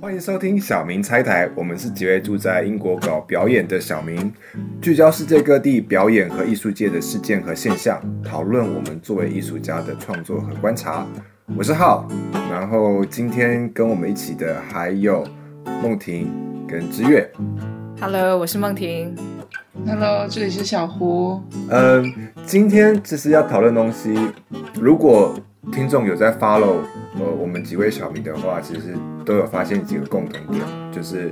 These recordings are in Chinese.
欢迎收听小明拆台，我们是几位住在英国搞表演的小明，聚焦世界各地表演和艺术界的事件和现象，讨论我们作为艺术家的创作和观察。我是浩，然后今天跟我们一起的还有梦婷跟知月。Hello，我是梦婷。Hello，这里是小胡。嗯，今天其实要讨论东西，如果听众有在 follow 呃我们几位小明的话，其实都有发现几个共同点，就是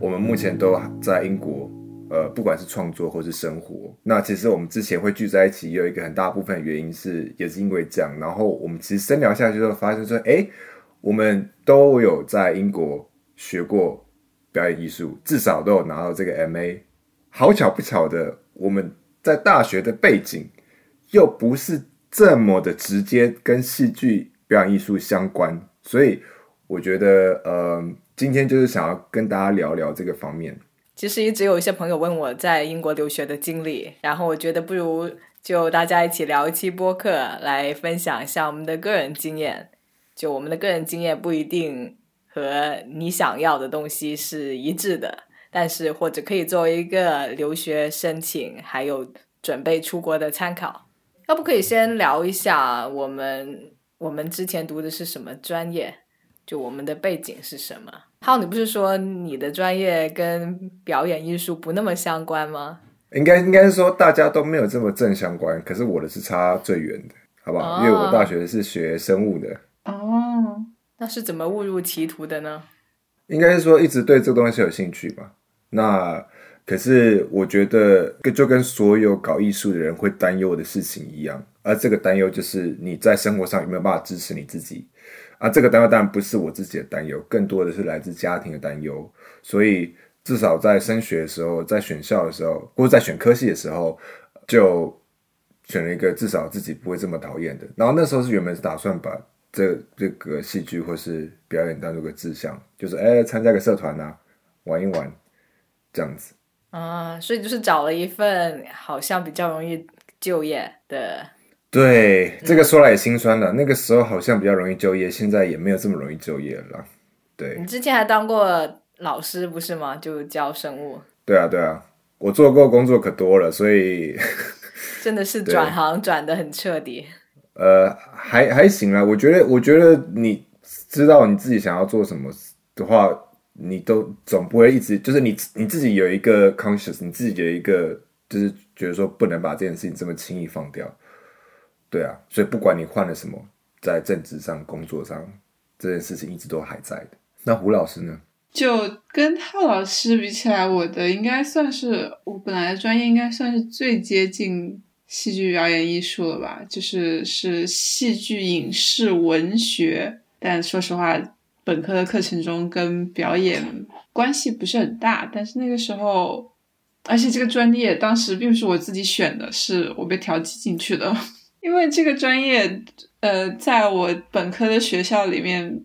我们目前都在英国，呃，不管是创作或是生活。那其实我们之前会聚在一起，有一个很大部分原因是也是因为这样。然后我们其实深聊下去之后，发现说，哎，我们都有在英国学过表演艺术，至少都有拿到这个 MA。好巧不巧的，我们在大学的背景又不是这么的直接跟戏剧表演艺术相关，所以我觉得，呃，今天就是想要跟大家聊聊这个方面。其实一直有一些朋友问我在英国留学的经历，然后我觉得不如就大家一起聊一期播客，来分享一下我们的个人经验。就我们的个人经验不一定和你想要的东西是一致的，但是或者可以作为一个留学申请还有准备出国的参考。要不可以先聊一下我们我们之前读的是什么专业？就我们的背景是什么？浩，你不是说你的专业跟表演艺术不那么相关吗？应该应该是说大家都没有这么正相关，可是我的是差最远的，好不好？哦因为我大学是学生物的，哦，那是怎么误入歧途的呢？应该是说一直对这个东西有兴趣吧。那可是我觉得，就跟所有搞艺术的人会担忧的事情一样，而这个担忧就是你在生活上有没有办法支持你自己。啊，这个担忧当然不是我自己的担忧，更多的是来自家庭的担忧。所以至少在升学的时候，在选校的时候，或者在选科系的时候，就选了一个至少自己不会这么讨厌的。然后那时候是原本是打算把这这个戏剧或是表演当做个志向，就是哎参加个社团啊，玩一玩这样子。啊，所以就是找了一份好像比较容易就业的，对，这个说来也心酸了。那个时候好像比较容易就业，现在也没有这么容易就业了。对你，之前还当过老师不是吗？就教生物，对啊，对啊，我做过工作可多了，所以 真的是转行转的很彻底。呃，还还行啦。我觉得，我觉得你知道你自己想要做什么的话，你都总不会一直就是你你自己有一个 conscious，你自己有一个就是觉得说不能把这件事情这么轻易放掉。对啊，所以不管你换了什么，在政治上、工作上，这件事情一直都还在的。那胡老师呢？就跟浩老师比起来，我的应该算是我本来的专业应该算是最接近戏剧表演艺术了吧，就是是戏剧影视文学。但说实话，本科的课程中跟表演关系不是很大。但是那个时候，而且这个专业当时并不是我自己选的，是我被调剂进去的。因为这个专业，呃，在我本科的学校里面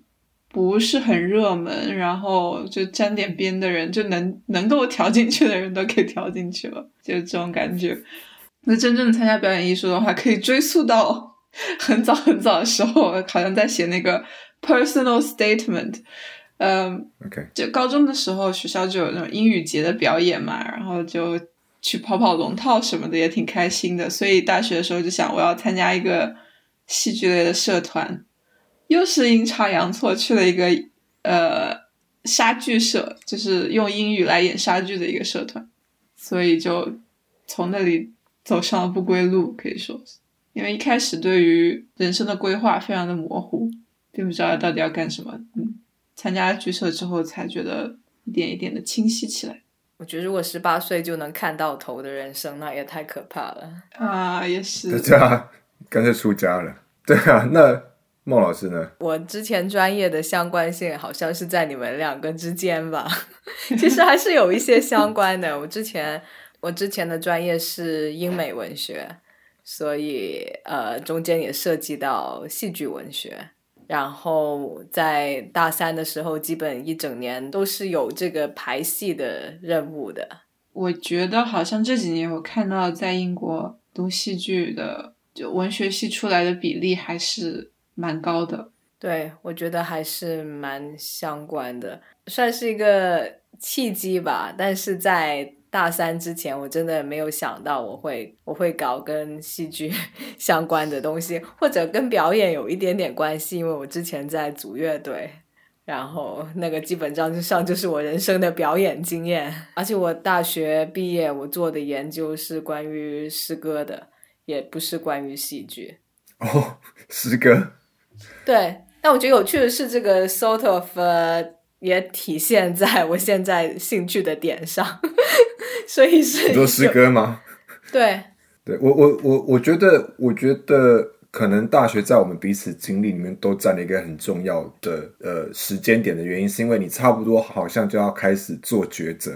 不是很热门，然后就沾点边的人就能能够调进去的人都给调进去了，就这种感觉。那真正参加表演艺术的话，可以追溯到 很早很早的时候，好像在写那个 personal statement。嗯，OK，就高中的时候，学校就有那种英语节的表演嘛，然后就去跑跑龙套什么的，也挺开心的。所以大学的时候就想，我要参加一个戏剧类的社团，又是阴差阳错去了一个呃莎剧社，就是用英语来演莎剧的一个社团，所以就从那里走上了不归路，可以说是。因为一开始对于人生的规划非常的模糊，并不知道到底要干什么。嗯，参加了剧社之后，才觉得一点一点的清晰起来。我觉得如果十八岁就能看到头的人生，那也太可怕了。啊，也是。对啊，干脆出家了。对啊，那孟老师呢？我之前专业的相关性好像是在你们两个之间吧，其实还是有一些相关的。我之前我之前的专业是英美文学，所以呃中间也涉及到戏剧文学。然后在大三的时候，基本一整年都是有这个排戏的任务的。我觉得好像这几年我看到在英国读戏剧的，就文学系出来的比例还是蛮高的。对，我觉得还是蛮相关的，算是一个契机吧。但是在大三之前，我真的没有想到我会我会搞跟戏剧 相关的东西，或者跟表演有一点点关系，因为我之前在组乐队。然后那个基本上就上就是我人生的表演经验，而且我大学毕业我做的研究是关于诗歌的，也不是关于戏剧。哦，诗歌。对，但我觉得有趣的是，这个 sort of 也体现在我现在兴趣的点上，所以是做诗歌吗？对，对我我我我觉得我觉得。可能大学在我们彼此经历里面都占了一个很重要的呃时间点的原因，是因为你差不多好像就要开始做抉择，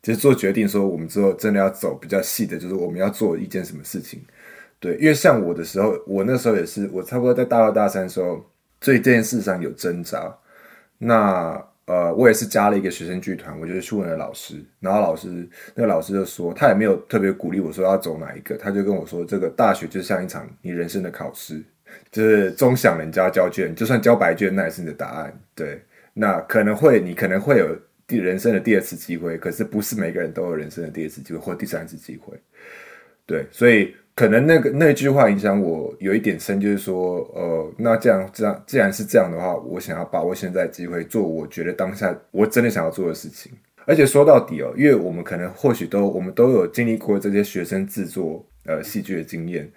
就是做决定说我们之后真的要走比较细的，就是我们要做一件什么事情。对，因为像我的时候，我那时候也是，我差不多在大二大三的时候，对这件事上有挣扎。那呃，我也是加了一个学生剧团，我就是去问了老师，然后老师那个老师就说，他也没有特别鼓励我说要走哪一个，他就跟我说，这个大学就像一场你人生的考试，就是终想人家交卷，就算交白卷，那也是你的答案。对，那可能会你可能会有第人生的第二次机会，可是不是每个人都有人生的第二次机会或第三次机会。对，所以。可能那个那句话影响我有一点深，就是说，呃，那这样这样，既然是这样的话，我想要把握现在机会，做我觉得当下我真的想要做的事情。而且说到底哦，因为我们可能或许都我们都有经历过这些学生制作呃戏剧的经验，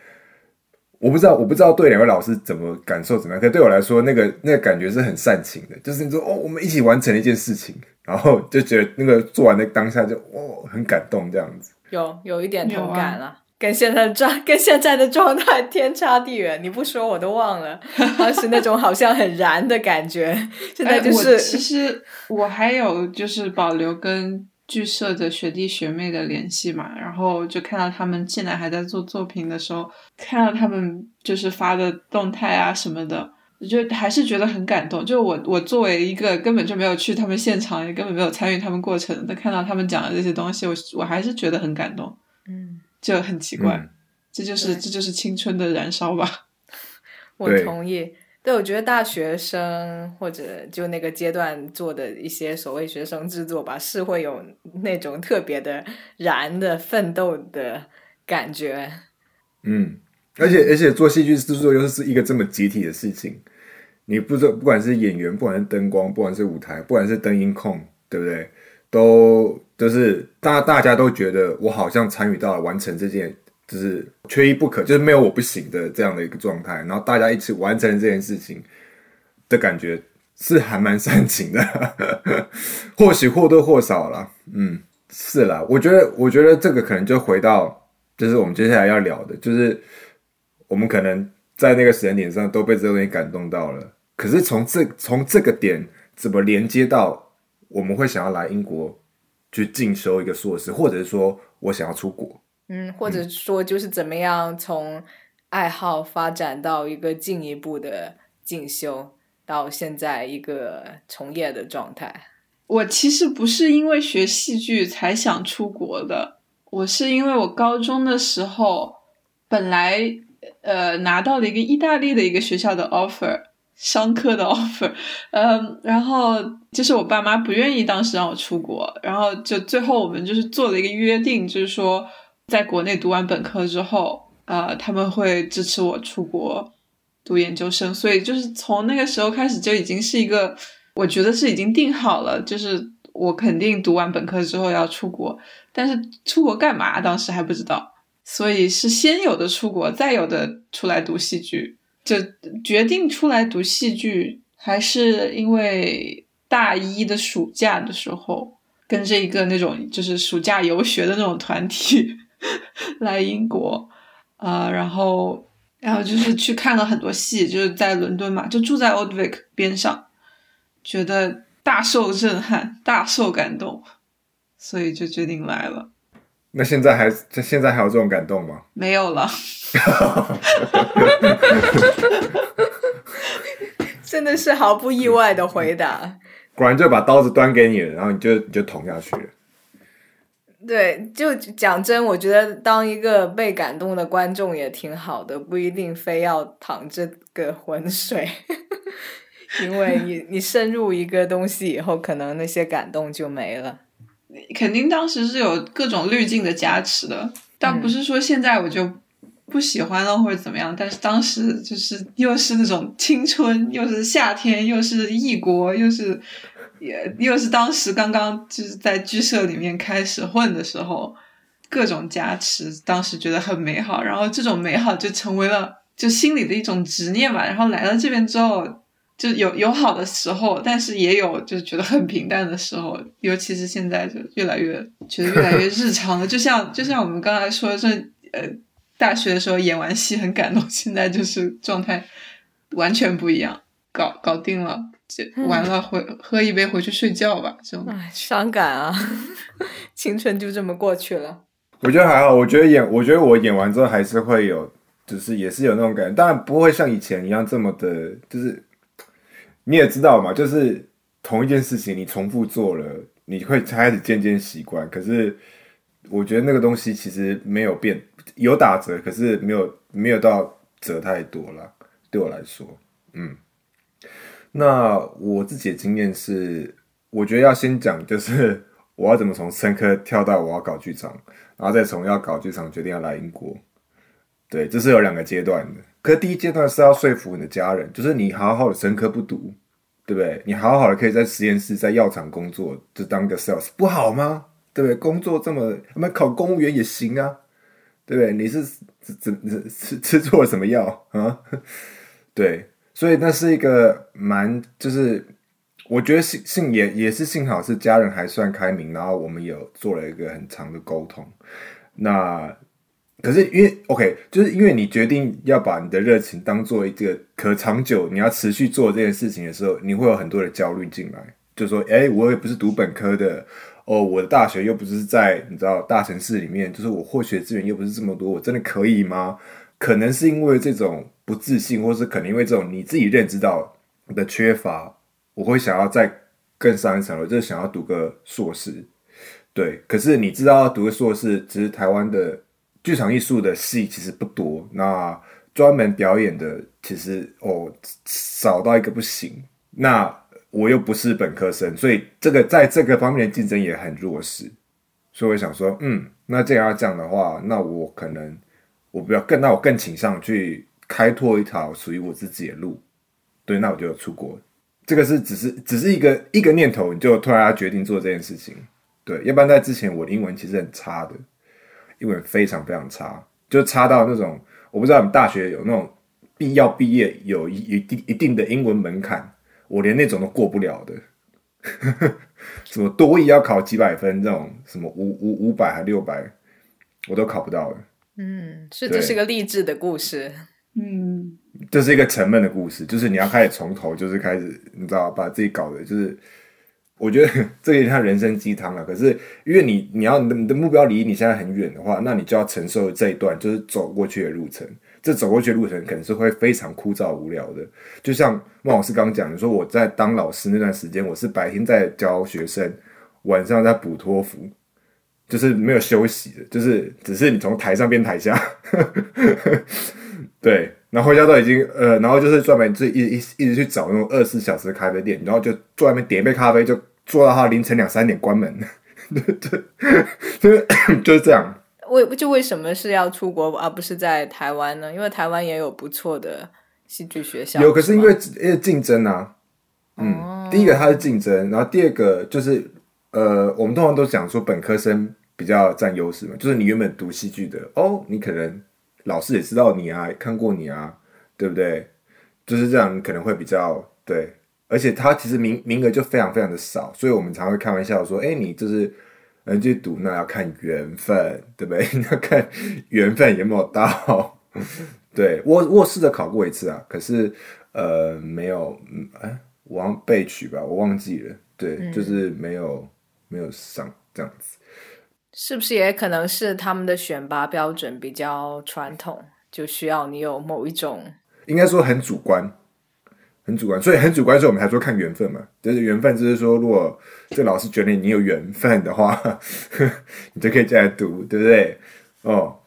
我不知道我不知道对两位老师怎么感受怎么样，可对我来说，那个那个感觉是很煽情的，就是你说哦，我们一起完成了一件事情，然后就觉得那个做完的当下就哦很感动这样子，有有一点同感了。跟现在的状跟现在的状态天差地远，你不说我都忘了，当时那种好像很燃的感觉。现在就是，其实我还有就是保留跟剧社的学弟学妹的联系嘛，然后就看到他们进来还在做作品的时候，看到他们就是发的动态啊什么的，我就还是觉得很感动。就我我作为一个根本就没有去他们现场，也根本没有参与他们过程但，看到他们讲的这些东西，我我还是觉得很感动。嗯。就很奇怪，这就是这就是青春的燃烧吧。我同意，对，我觉得大学生或者就那个阶段做的一些所谓学生制作吧，是会有那种特别的燃的奋斗的感觉。嗯，而且而且做戏剧制作又是一个这么集体的事情，你不知道不管是演员，不管是灯光，不管是舞台，不管是灯音控，对不对？都就是大大家都觉得我好像参与到了完成这件，就是缺一不可，就是没有我不行的这样的一个状态。然后大家一起完成这件事情的感觉是还蛮煽情的，或许或多或少了。嗯，是啦，我觉得，我觉得这个可能就回到，就是我们接下来要聊的，就是我们可能在那个时间点上都被这个东西感动到了。可是从这从这个点怎么连接到？我们会想要来英国去进修一个硕士，或者是说我想要出国，嗯，或者说就是怎么样从爱好发展到一个进一步的进修，到现在一个从业的状态。我其实不是因为学戏剧才想出国的，我是因为我高中的时候本来呃拿到了一个意大利的一个学校的 offer。商科的 offer，嗯，然后就是我爸妈不愿意当时让我出国，然后就最后我们就是做了一个约定，就是说在国内读完本科之后，呃，他们会支持我出国读研究生，所以就是从那个时候开始就已经是一个，我觉得是已经定好了，就是我肯定读完本科之后要出国，但是出国干嘛？当时还不知道，所以是先有的出国，再有的出来读戏剧。就决定出来读戏剧，还是因为大一的暑假的时候，跟着一个那种就是暑假游学的那种团体 来英国，啊，然后然后就是去看了很多戏，就是在伦敦嘛，就住在 Old Vic 边上，觉得大受震撼，大受感动，所以就决定来了。那现在还现在还有这种感动吗？没有了。真的是毫不意外的回答。果然就把刀子端给你了，然后你就你就捅下去了。对，就讲真，我觉得当一个被感动的观众也挺好的，不一定非要淌这个浑水，因为你你深入一个东西以后，可能那些感动就没了。肯定当时是有各种滤镜的加持的，但不是说现在我就不喜欢了或者怎么样。但是当时就是又是那种青春，又是夏天，又是异国，又是也又是当时刚刚就是在剧社里面开始混的时候，各种加持，当时觉得很美好。然后这种美好就成为了就心里的一种执念吧。然后来到这边之后。就有有好的时候，但是也有就是觉得很平淡的时候，尤其是现在就越来越觉得越来越日常了。就像就像我们刚才说，这呃大学的时候演完戏很感动，现在就是状态完全不一样，搞搞定了，就完了回喝一杯回去睡觉吧，这种唉，伤感啊，青春就这么过去了。我觉得还好，我觉得演，我觉得我演完之后还是会有，就是也是有那种感觉，当然不会像以前一样这么的，就是。你也知道嘛，就是同一件事情，你重复做了，你会开始渐渐习惯。可是我觉得那个东西其实没有变，有打折，可是没有没有到折太多了。对我来说，嗯，那我自己的经验是，我觉得要先讲，就是 我要怎么从深科跳到我要搞剧场，然后再从要搞剧场决定要来英国。对，这是有两个阶段的。可第一阶段是要说服你的家人，就是你好好的生科不读，对不对？你好好的可以在实验室、在药厂工作，就当个 sales，不好吗？对不对？工作这么，那考公务员也行啊，对不对？你是怎怎吃吃错了什么药啊？对，所以那是一个蛮，就是我觉得幸幸也也是幸好是家人还算开明，然后我们有做了一个很长的沟通，那。可是因为 OK，就是因为你决定要把你的热情当做一个可长久，你要持续做这件事情的时候，你会有很多的焦虑进来，就说：哎，我也不是读本科的，哦，我的大学又不是在你知道大城市里面，就是我获取的资源又不是这么多，我真的可以吗？可能是因为这种不自信，或是可能因为这种你自己认知到的缺乏，我会想要再更上一层楼，就是想要读个硕士。对，可是你知道读个硕士，只是台湾的。剧场艺术的戏其实不多，那专门表演的其实哦少到一个不行。那我又不是本科生，所以这个在这个方面的竞争也很弱势。所以我想说，嗯，那既然要这样的话，那我可能我不要更，那我更倾向去开拓一条属于我自己的路。对，那我就出国。这个是只是只是一个一个念头，你就突然要决定做这件事情。对，要不然在之前我英文其实很差的。英文非常非常差，就差到那种我不知道你们大学有那种必要毕业有一一定一定的英文门槛，我连那种都过不了的。什么多语要考几百分，这种什么五五五百还六百，我都考不到的。嗯，是这是个励志的故事。嗯，这是一个沉闷的故事，就是你要开始从头，就是开始你知道把自己搞的，就是。我觉得这有点像人生鸡汤了。可是因为你你要你的你的目标离你现在很远的话，那你就要承受这一段就是走过去的路程。这走过去的路程可能是会非常枯燥无聊的。就像孟老师刚讲的，说我在当老师那段时间，我是白天在教学生，晚上在补托福，就是没有休息的，就是只是你从台上变台下。对，然后回家都已经呃，然后就是专门就一一一直去找那种二十四小时的咖啡店，然后就坐外面点一杯咖啡就。做到他凌晨两三点关门，对 对，就是 就是这样。为就为什么是要出国而不是在台湾呢？因为台湾也有不错的戏剧学校。有，可是因为因为竞争啊。嗯，第一个它是竞争，然后第二个就是呃，我们通常都讲说本科生比较占优势嘛，就是你原本读戏剧的哦，你可能老师也知道你啊，看过你啊，对不对？就是这样，可能会比较对。而且他其实名名额就非常非常的少，所以我们常会开玩笑说：“哎，你就是嗯去读，那要看缘分，对不对？要看缘分有没有到。”对，我，我试着考过一次啊，可是呃没有，哎，忘被取吧，我忘记了。对，就是没有没有上这样子。是不是也可能是他们的选拔标准比较传统，就需要你有某一种？应该说很主观。很主观，所以很主观，所以我们才说看缘分嘛。就是缘分，就是说，如果这老师觉得你有缘分的话，你就可以进来读，对不对？哦，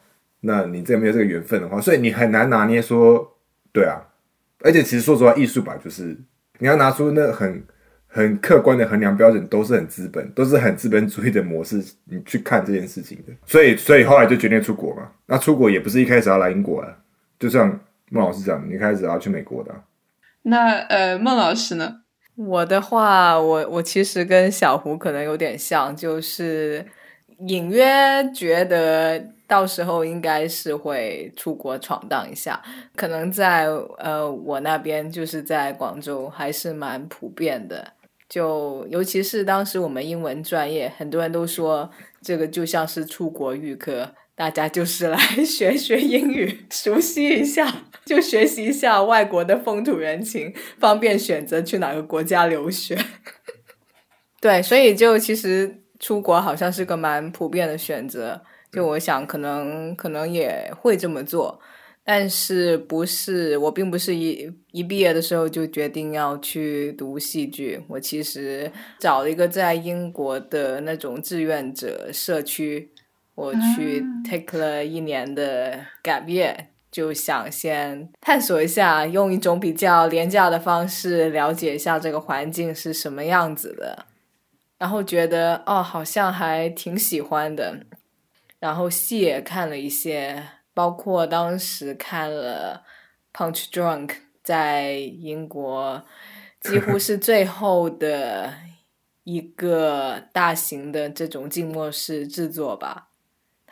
那你这没有这个缘分的话，所以你很难拿捏说，对啊，而且其实说实话，艺术吧，就是你要拿出那很很客观的衡量标准，都是很资本，都是很资本主义的模式，你去看这件事情的。所以，所以后来就决定出国嘛。那出国也不是一开始要来英国啊，就像孟老师讲，你开始要去美国的。那呃，孟老师呢？我的话，我我其实跟小胡可能有点像，就是隐约觉得到时候应该是会出国闯荡一下，可能在呃我那边就是在广州还是蛮普遍的，就尤其是当时我们英文专业，很多人都说这个就像是出国预科。大家就是来 学学英语，熟悉一下，就学习一下外国的风土人情，方便选择去哪个国家留学。对，所以就其实出国好像是个蛮普遍的选择。就我想，可能可能也会这么做，但是不是我并不是一一毕业的时候就决定要去读戏剧。我其实找了一个在英国的那种志愿者社区。我去 take 了一年的 gap year，就想先探索一下，用一种比较廉价的方式了解一下这个环境是什么样子的，然后觉得哦，好像还挺喜欢的。然后戏也看了一些，包括当时看了《Punch Drunk》在英国，几乎是最后的一个大型的这种静默式制作吧。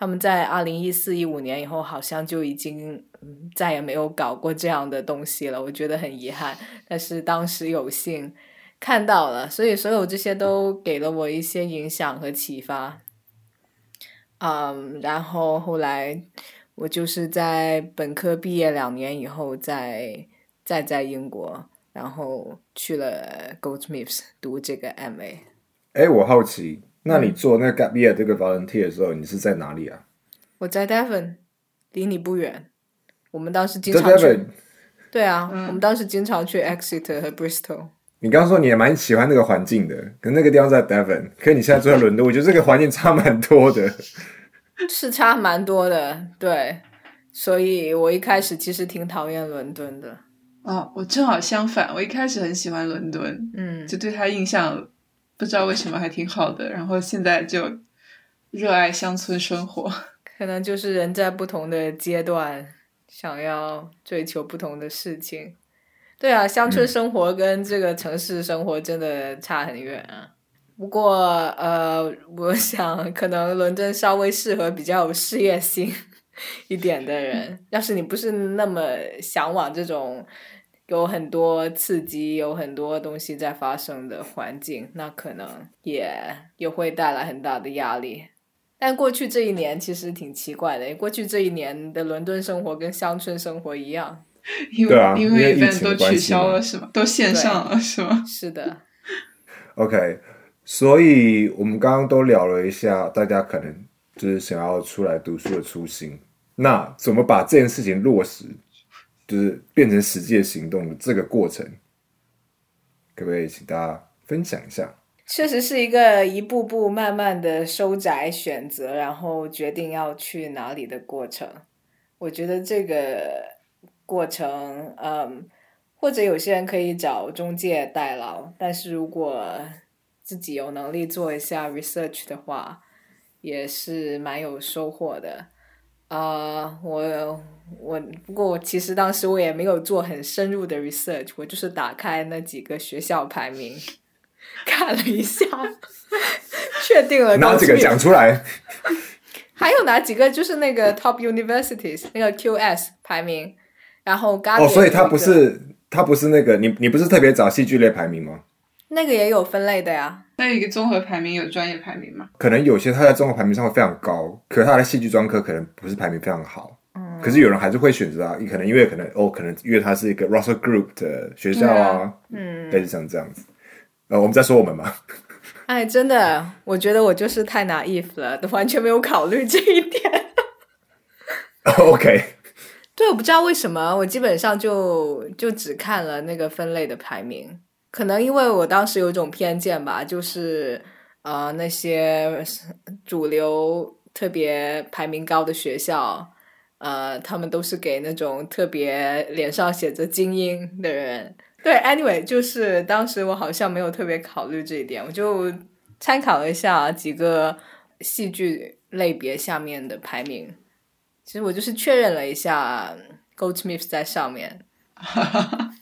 他们在二零一四一五年以后，好像就已经再也没有搞过这样的东西了。我觉得很遗憾，但是当时有幸看到了，所以所有这些都给了我一些影响和启发。嗯，然后后来我就是在本科毕业两年以后，再再在英国，然后去了 Goldsmiths 读这个 MA。哎，我好奇。那你做那 gap year 这个 volunteer 的时候，你是在哪里啊？我在 Devon，离你不远。我们当时经常去。对啊，我们当时经常去 Exeter 和 Bristol。你刚刚说你也蛮喜欢那个环境的，可那个地方在 Devon，可你现在住在伦敦，我觉得这个环境差蛮多的。是差蛮多的，对。所以我一开始其实挺讨厌伦敦的。哦，我正好相反，我一开始很喜欢伦敦，嗯，就对他印象。不知道为什么还挺好的，然后现在就热爱乡村生活。可能就是人在不同的阶段，想要追求不同的事情。对啊，乡村生活跟这个城市生活真的差很远啊。不过呃，我想可能伦敦稍微适合比较有事业心一点的人。要是你不是那么向往这种。有很多刺激，有很多东西在发生的环境，那可能也也会带来很大的压力。但过去这一年其实挺奇怪的，过去这一年的伦敦生活跟乡村生活一样，因为因为都取消了是吗？都线上了是吗？是的。OK，所以我们刚刚都聊了一下，大家可能就是想要出来读书的初心，那怎么把这件事情落实？就是变成实际的行动的这个过程，可不可以请大家分享一下？确实是一个一步步慢慢的收窄选择，然后决定要去哪里的过程。我觉得这个过程，嗯，或者有些人可以找中介代劳，但是如果自己有能力做一下 research 的话，也是蛮有收获的。啊，我。我不过我其实当时我也没有做很深入的 research，我就是打开那几个学校排名看了一下，确定了哪几个讲出来？还有哪几个就是那个 top universities 那个 QS 排名，然后哦，所以它不是它不是那个你你不是特别找戏剧类排名吗？那个也有分类的呀。那一个综合排名有专业排名吗？可能有些他在综合排名上会非常高，可是他的戏剧专科可能不是排名非常好。可是有人还是会选择啊，你可能因为可能哦，可能因为他是一个 Russell Group 的学校啊，嗯，类似像这样子。呃，我们在说我们吗？哎，真的，我觉得我就是太 naive 了，都完全没有考虑这一点。OK，对，我不知道为什么，我基本上就就只看了那个分类的排名，可能因为我当时有一种偏见吧，就是呃那些主流特别排名高的学校。呃，他们都是给那种特别脸上写着精英的人。对，anyway，就是当时我好像没有特别考虑这一点，我就参考了一下几个戏剧类别下面的排名。其实我就是确认了一下，Goldsmith 在上面。哈哈哈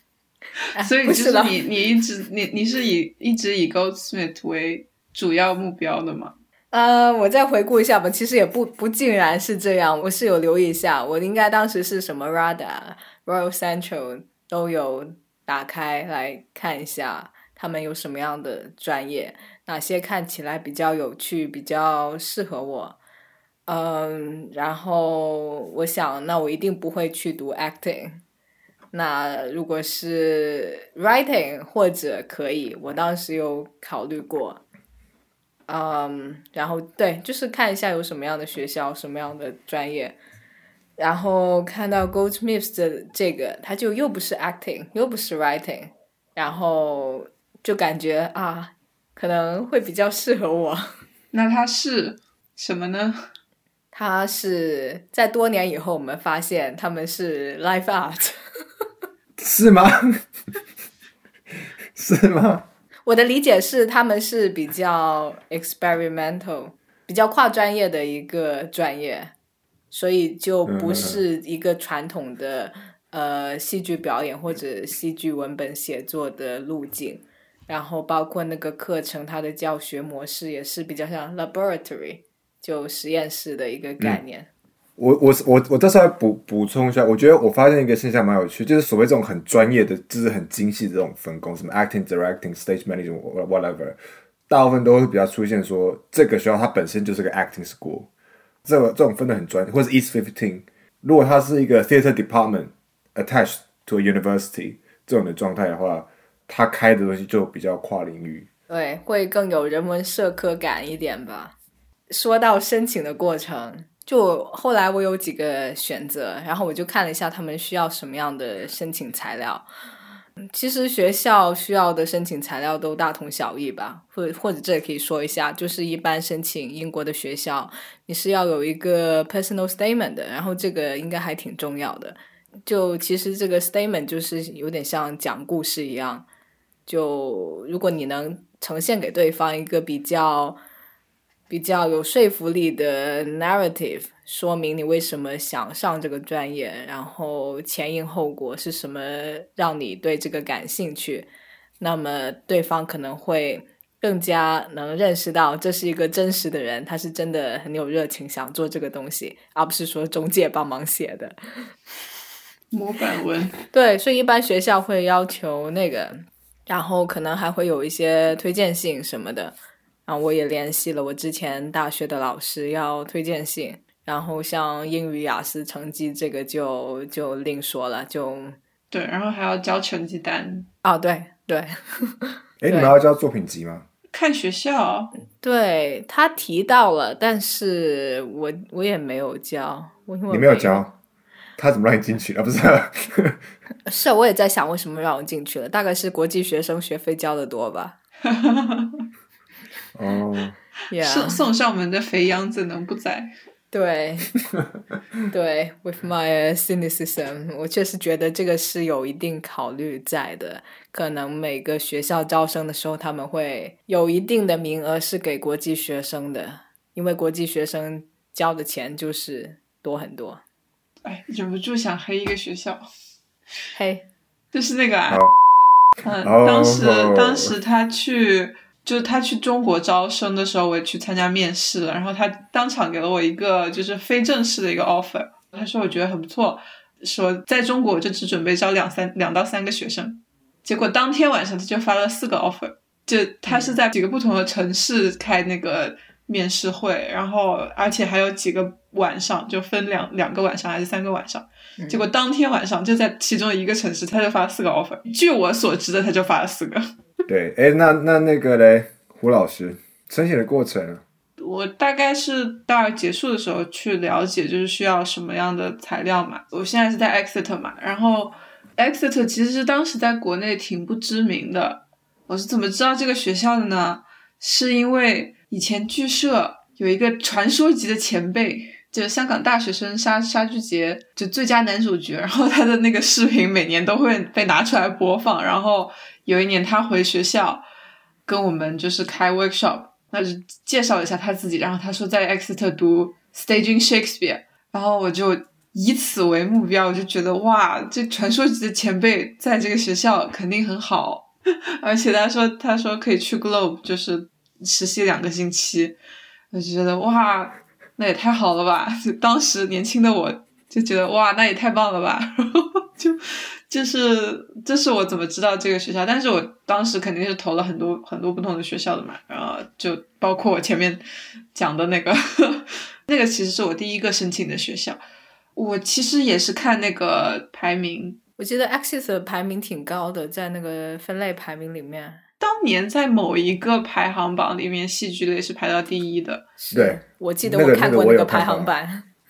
所以就是你你一直你你是以一直以 Goldsmith 为主要目标的吗？呃，我再回顾一下吧，其实也不不尽然是这样，我是有留意一下，我应该当时是什么 Rada、Royal Central 都有打开来看一下，他们有什么样的专业，哪些看起来比较有趣，比较适合我。嗯，然后我想，那我一定不会去读 acting。那如果是 writing 或者可以，我当时有考虑过。嗯，然后对，就是看一下有什么样的学校，什么样的专业。然后看到 Goldsmiths 的这个，他就又不是 acting，又不是 writing，然后就感觉啊，可能会比较适合我。那他是什么呢？他是在多年以后，我们发现他们是 life art。是吗？是吗？我的理解是，他们是比较 experimental、比较跨专业的一个专业，所以就不是一个传统的呃戏剧表演或者戏剧文本写作的路径。然后包括那个课程，它的教学模式也是比较像 laboratory，就实验室的一个概念。我我我我到时候来补补充一下，我觉得我发现一个现象蛮有趣，就是所谓这种很专业的，就是很精细的这种分工，什么 acting、directing、stage management whatever，大部分都会比较出现说这个学校它本身就是个 acting school，这个这种分的很专，或者 East Fifteen，如果它是一个 theater department attached to a university 这种的状态的话，它开的东西就比较跨领域。对，会更有人文社科感一点吧。说到申请的过程。就后来我有几个选择，然后我就看了一下他们需要什么样的申请材料。其实学校需要的申请材料都大同小异吧，或或者这也可以说一下，就是一般申请英国的学校，你是要有一个 personal statement 的，然后这个应该还挺重要的。就其实这个 statement 就是有点像讲故事一样，就如果你能呈现给对方一个比较。比较有说服力的 narrative，说明你为什么想上这个专业，然后前因后果是什么让你对这个感兴趣，那么对方可能会更加能认识到这是一个真实的人，他是真的很有热情想做这个东西，而不是说中介帮忙写的 模板文。对，所以一般学校会要求那个，然后可能还会有一些推荐信什么的。然后我也联系了我之前大学的老师要推荐信，然后像英语雅思成绩这个就就另说了，就对，然后还要交成绩单。哦，对对。哎，你们要交作品集吗？看学校。对他提到了，但是我我也没有交。你没有交？他怎么让你进去啊？不是？是，我也在想为什么让我进去了，大概是国际学生学费交的多吧。哦，送送上门的肥羊怎能不在？对，对，with my cynicism，我确实觉得这个是有一定考虑在的。可能每个学校招生的时候，他们会有一定的名额是给国际学生的，因为国际学生交的钱就是多很多。哎，忍不住想黑一个学校，黑，就是那个啊，嗯，当时当时他去。就是他去中国招生的时候，我也去参加面试了，然后他当场给了我一个就是非正式的一个 offer。他说我觉得很不错，说在中国我就只准备招两三两到三个学生。结果当天晚上他就发了四个 offer，就他是在几个不同的城市开那个面试会，然后而且还有几个晚上就分两两个晚上还是三个晚上。结果当天晚上就在其中一个城市，他就发了四个 offer。据我所知的，他就发了四个。对，哎，那那那个嘞，胡老师申请的过程，我大概是大二结束的时候去了解，就是需要什么样的材料嘛。我现在是在 Exeter 嘛，然后 Exeter 其实是当时在国内挺不知名的。我是怎么知道这个学校的呢？是因为以前剧社有一个传说级的前辈，就香港大学生杀杀剧节就最佳男主角，然后他的那个视频每年都会被拿出来播放。然后有一年他回学校跟我们就是开 workshop，那就介绍一下他自己，然后他说在 Exeter 读 staging Shakespeare，然后我就以此为目标，我就觉得哇，这传说级的前辈在这个学校肯定很好，而且他说他说可以去 Globe 就是实习两个星期，我就觉得哇。那也太好了吧！就 当时年轻的我就觉得哇，那也太棒了吧！然 后就就是这是我怎么知道这个学校？但是我当时肯定是投了很多很多不同的学校的嘛，然后就包括我前面讲的那个 那个，其实是我第一个申请的学校。我其实也是看那个排名，我记得 Access 排名挺高的，在那个分类排名里面。当年在某一个排行榜里面，戏剧类是排到第一的。对，我记得我看过那个排行榜，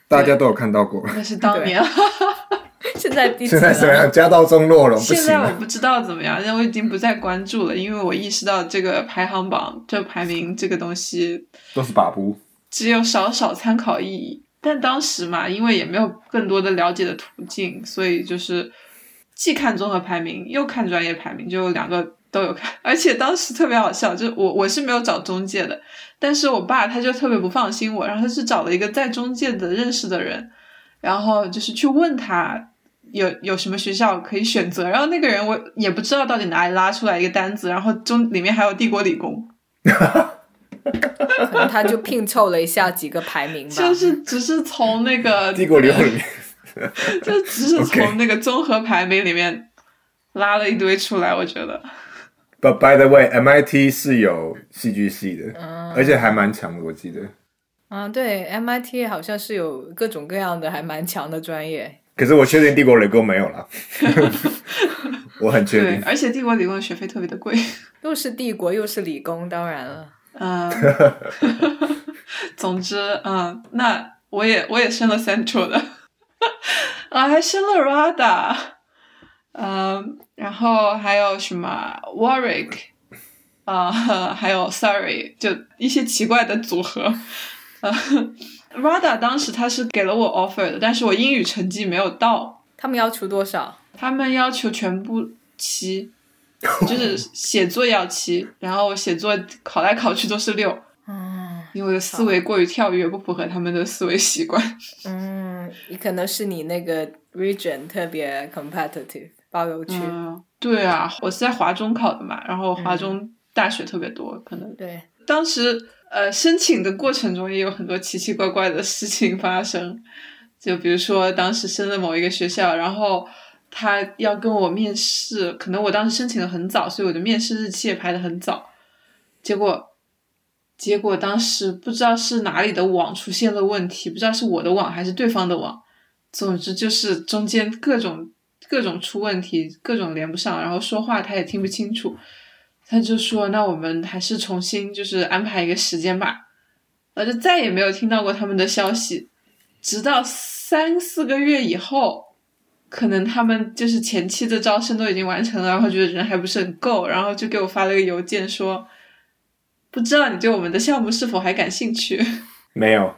大家都有看到过。那是当年，现在第现在怎么样？家道中落了，现在我不知道怎么样，因为我已经不再关注了，因为我意识到这个排行榜、这排名这个东西都是把不，只有少少参考意义。但当时嘛，因为也没有更多的了解的途径，所以就是既看综合排名，又看专业排名，就两个。都有看，而且当时特别好笑，就我我是没有找中介的，但是我爸他就特别不放心我，然后他是找了一个在中介的认识的人，然后就是去问他有有什么学校可以选择，然后那个人我也不知道到底哪里拉出来一个单子，然后中里面还有帝国理工，可能他就拼凑了一下几个排名吧，就是只是从那个 帝国理工里面，就只是从那个综合排名里面拉了一堆出来，我觉得。But by the way, MIT 是有戏剧系的，而且还蛮强的，我记得。啊，对，MIT 好像是有各种各样的还蛮强的专业。可是我确定帝国理工没有了，我很确定。而且帝国理工的学费特别的贵，又是帝国又是理工，当然了。嗯，总之，嗯，那我也我也升了 Central 的，啊，还升了 Rada。嗯，然后还有什么 Warwick 啊，还有 Sorry，就一些奇怪的组合。呃，Rada 当时他是给了我 offer 的，但是我英语成绩没有到。他们要求多少？他们要求全部七，就是写作要七，然后写作考来考去都是六。嗯，因为我的思维过于跳跃，不符合他们的思维习惯。嗯，你可能是你那个 region 特别 competitive。包邮区，对啊，我是在华中考的嘛，然后华中大学特别多，可能对。当时呃申请的过程中也有很多奇奇怪怪的事情发生，就比如说当时申了某一个学校，然后他要跟我面试，可能我当时申请的很早，所以我的面试日期也排的很早，结果结果当时不知道是哪里的网出现了问题，不知道是我的网还是对方的网，总之就是中间各种。各种出问题，各种连不上，然后说话他也听不清楚，他就说：“那我们还是重新就是安排一个时间吧。”我就再也没有听到过他们的消息，直到三四个月以后，可能他们就是前期的招生都已经完成了，然后觉得人还不是很够，然后就给我发了个邮件说：“不知道你对我们的项目是否还感兴趣？”没有。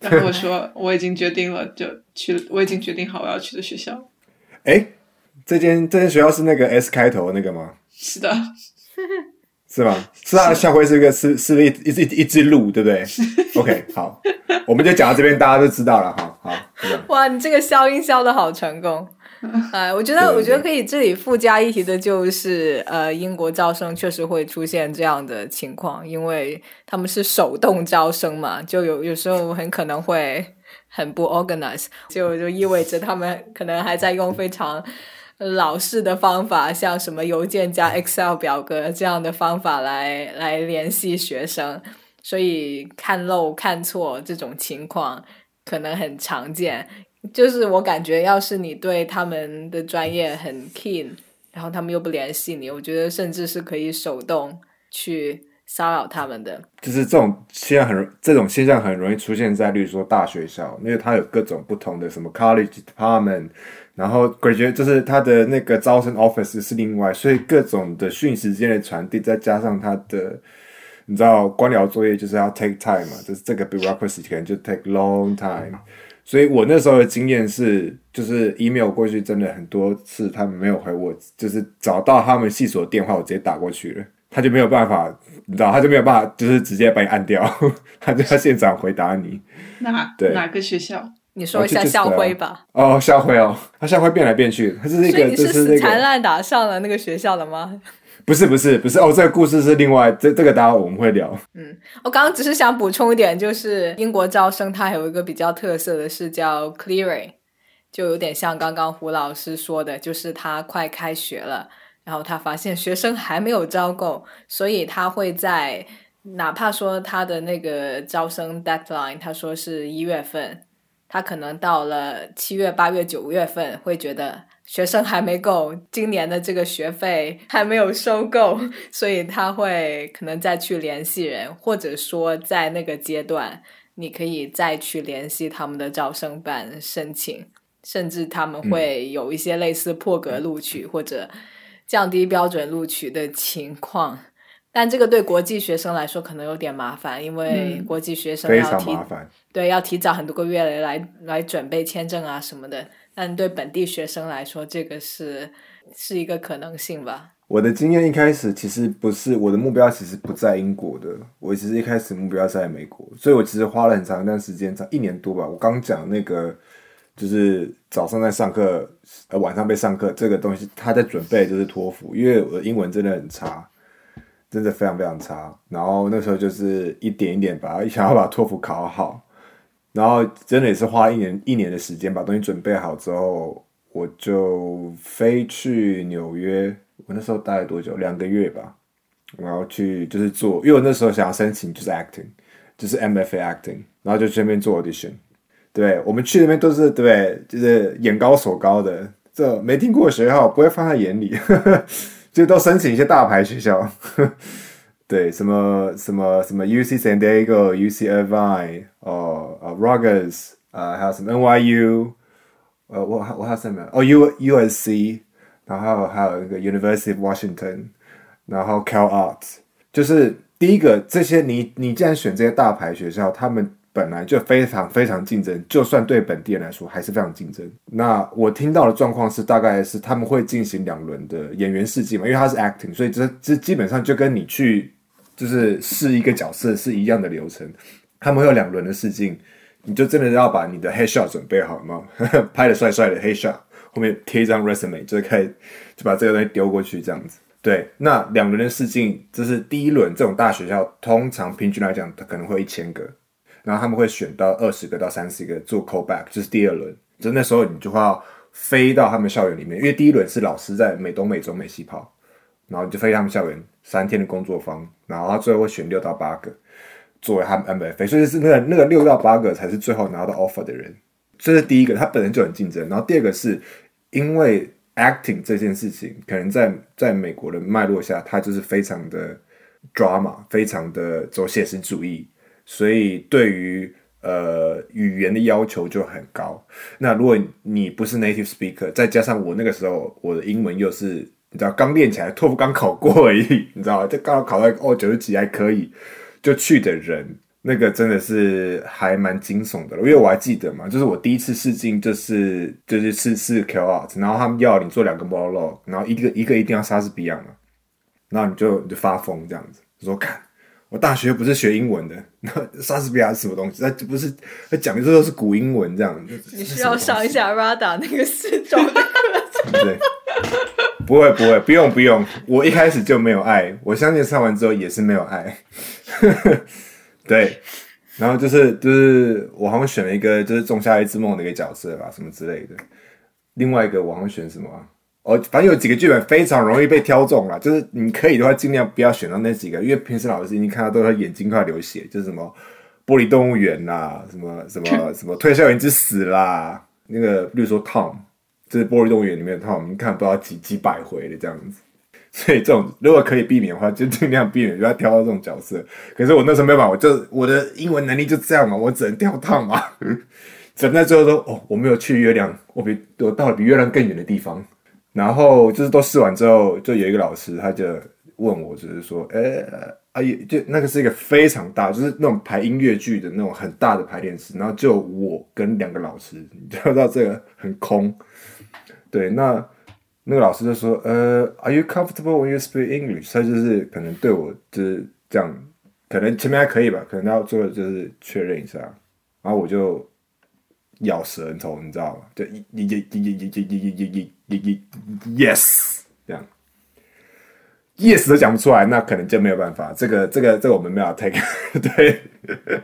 然后我 说：“我已经决定了，就去，我已经决定好我要去的学校。”哎，这间这间学校是那个 S 开头那个吗？是的，是吗？是它的校徽是一个是是一一一只鹿，对不对？OK，好，我们就讲到这边，大家都知道了。好好，哇，你这个消音消的好成功！哎，我觉得我觉得可以这里附加一提的就是，呃，英国招生确实会出现这样的情况，因为他们是手动招生嘛，就有有时候很可能会。很不 organized，就就意味着他们可能还在用非常老式的方法，像什么邮件加 Excel 表格这样的方法来来联系学生，所以看漏看错这种情况可能很常见。就是我感觉，要是你对他们的专业很 keen，然后他们又不联系你，我觉得甚至是可以手动去。骚扰他们的，就是这种现在很这种现象很容易出现在，例如说大学校，因为它有各种不同的什么 college department，然后 graduate 就是它的那个招生 office 是另外，所以各种的讯息间的传递，再加上它的你知道官僚作业就是要 take time 嘛，就是这个 bureaucracy 可能就 take long time。所以我那时候的经验是，就是 email 过去真的很多次，他们没有回我，就是找到他们系所的电话，我直接打过去了，他就没有办法，你知道，他就没有办法，就是直接把你按掉，他就要现场回答你。哪对哪个学校？你说一下校徽吧。哦，校徽哦，他校徽变来变去，他是那个，所以你就是是那个，死缠烂打上了那个学校了吗？不是不是不是哦，这个故事是另外，这这个待会我们会聊。嗯我刚刚只是想补充一点，就是英国招生它有一个比较特色的是叫 clearing，就有点像刚刚胡老师说的，就是他快开学了，然后他发现学生还没有招够，所以他会在哪怕说他的那个招生 deadline，他说是一月份，他可能到了七月、八月、九月份会觉得。学生还没够，今年的这个学费还没有收够，所以他会可能再去联系人，或者说在那个阶段，你可以再去联系他们的招生办申请，甚至他们会有一些类似破格录取或者降低标准录取的情况。但这个对国际学生来说可能有点麻烦，因为嗯国际学生非要提常麻烦。对要提早很多个月来来准备签证啊什么的。但对本地学生来说，这个是是一个可能性吧。我的经验一开始其实不是我的目标，其实不在英国的。我其实一开始目标在美国，所以我其实花了很长一段时间，长一年多吧。我刚讲那个就是早上在上课，呃，晚上被上课这个东西，他在准备就是托福，因为我的英文真的很差，真的非常非常差。然后那时候就是一点一点把想要把托福考好，然后真的也是花一年一年的时间把东西准备好之后，我就飞去纽约。我那时候待了多久？两个月吧。然后去就是做，因为我那时候想要申请就是 acting，就是 MFA acting，然后就去那边做 audition。对，我们去那边都是对，就是眼高手高的，这没听过学校不会放在眼里，就都申请一些大牌学校。对，什么什么什么 UC San Diego、UC Irvine 哦、呃 Rutgers 呃，还有什么 NYU，呃，我我还有什么？哦 U USC，然后还有还有那个 University of Washington，然后 Cal Art，就是第一个这些你你既然选这些大牌学校，他们本来就非常非常竞争，就算对本地人来说还是非常竞争。那我听到的状况是，大概是他们会进行两轮的演员试镜嘛，因为他是 acting，所以这这基本上就跟你去就是试一个角色是一样的流程。他们会有两轮的试镜，你就真的要把你的 head shot 准备好嘛，拍的帅帅的 head shot，后面贴一张 resume，就是开就把这个东西丢过去这样子。对，那两轮的试镜，这是第一轮，这种大学校通常平均来讲，它可能会一千个，然后他们会选到二十个到三十个做 callback，就是第二轮，就那时候你就会要飞到他们校园里面，因为第一轮是老师在美东、美中、美西跑，然后你就飞他们校园三天的工作坊，然后他最后会选六到八个作为他们 MFA，所以是那个那个六到八个才是最后拿到 offer 的人，这是第一个，他本身就很竞争，然后第二个是因为 acting 这件事情，可能在在美国的脉络下，它就是非常的 drama，非常的走写实主义，所以对于呃语言的要求就很高。那如果你不是 native speaker，再加上我那个时候我的英文又是你知道刚练起来，托福刚考过而已，你知道吗？就刚好考到哦九十几还可以，就去的人。那个真的是还蛮惊悚的了，因为我还记得嘛，就是我第一次试镜就是就是试试 Q Art，然后他们要你做两个 monologue，然后一个一个一定要莎士比亚嘛，然后你就你就发疯这样子，说看我大学不是学英文的，那莎士比亚是什么东西？那不是他讲的这都是古英文这样，你需要上一下 Rada 那个四周的课程。对，不会不会，不用不用，我一开始就没有爱，我相信上完之后也是没有爱。对，然后就是就是我好像选了一个就是《仲夏夜之梦》的一个角色吧，什么之类的。另外一个我好像选什么、啊？哦，反正有几个剧本非常容易被挑中了，就是你可以的话尽量不要选到那几个，因为平时老师已经看到都是眼睛快流血，就是什么玻璃动物园啦，什么什么什么推销员之死啦，那个比如说 Tom，就是玻璃动物园里面的 Tom，你看不知道几几百回的这样子。所以这种如果可以避免的话，就尽量避免，不要挑到这种角色。可是我那时候没办法，我就我的英文能力就这样嘛，我只能跳趟嘛。整在最后说，哦，我没有去月亮，我比我到了比月亮更远的地方。然后就是都试完之后，就有一个老师，他就问我，就是说，呃、啊，也就那个是一个非常大，就是那种排音乐剧的那种很大的排练室，然后就我跟两个老师，你知道这个很空。对，那那个老师就说，呃，Are you comfortable when you speak English？他就是可能对我就是这样，可能前面还可以吧，可能要做的就是确认一下，然后我就咬舌头，你知道吗？就一一一一一一一一一一一一 yes 这样，yes 都讲不出来，那可能就没有办法。这个这个这个我们没有 take 对。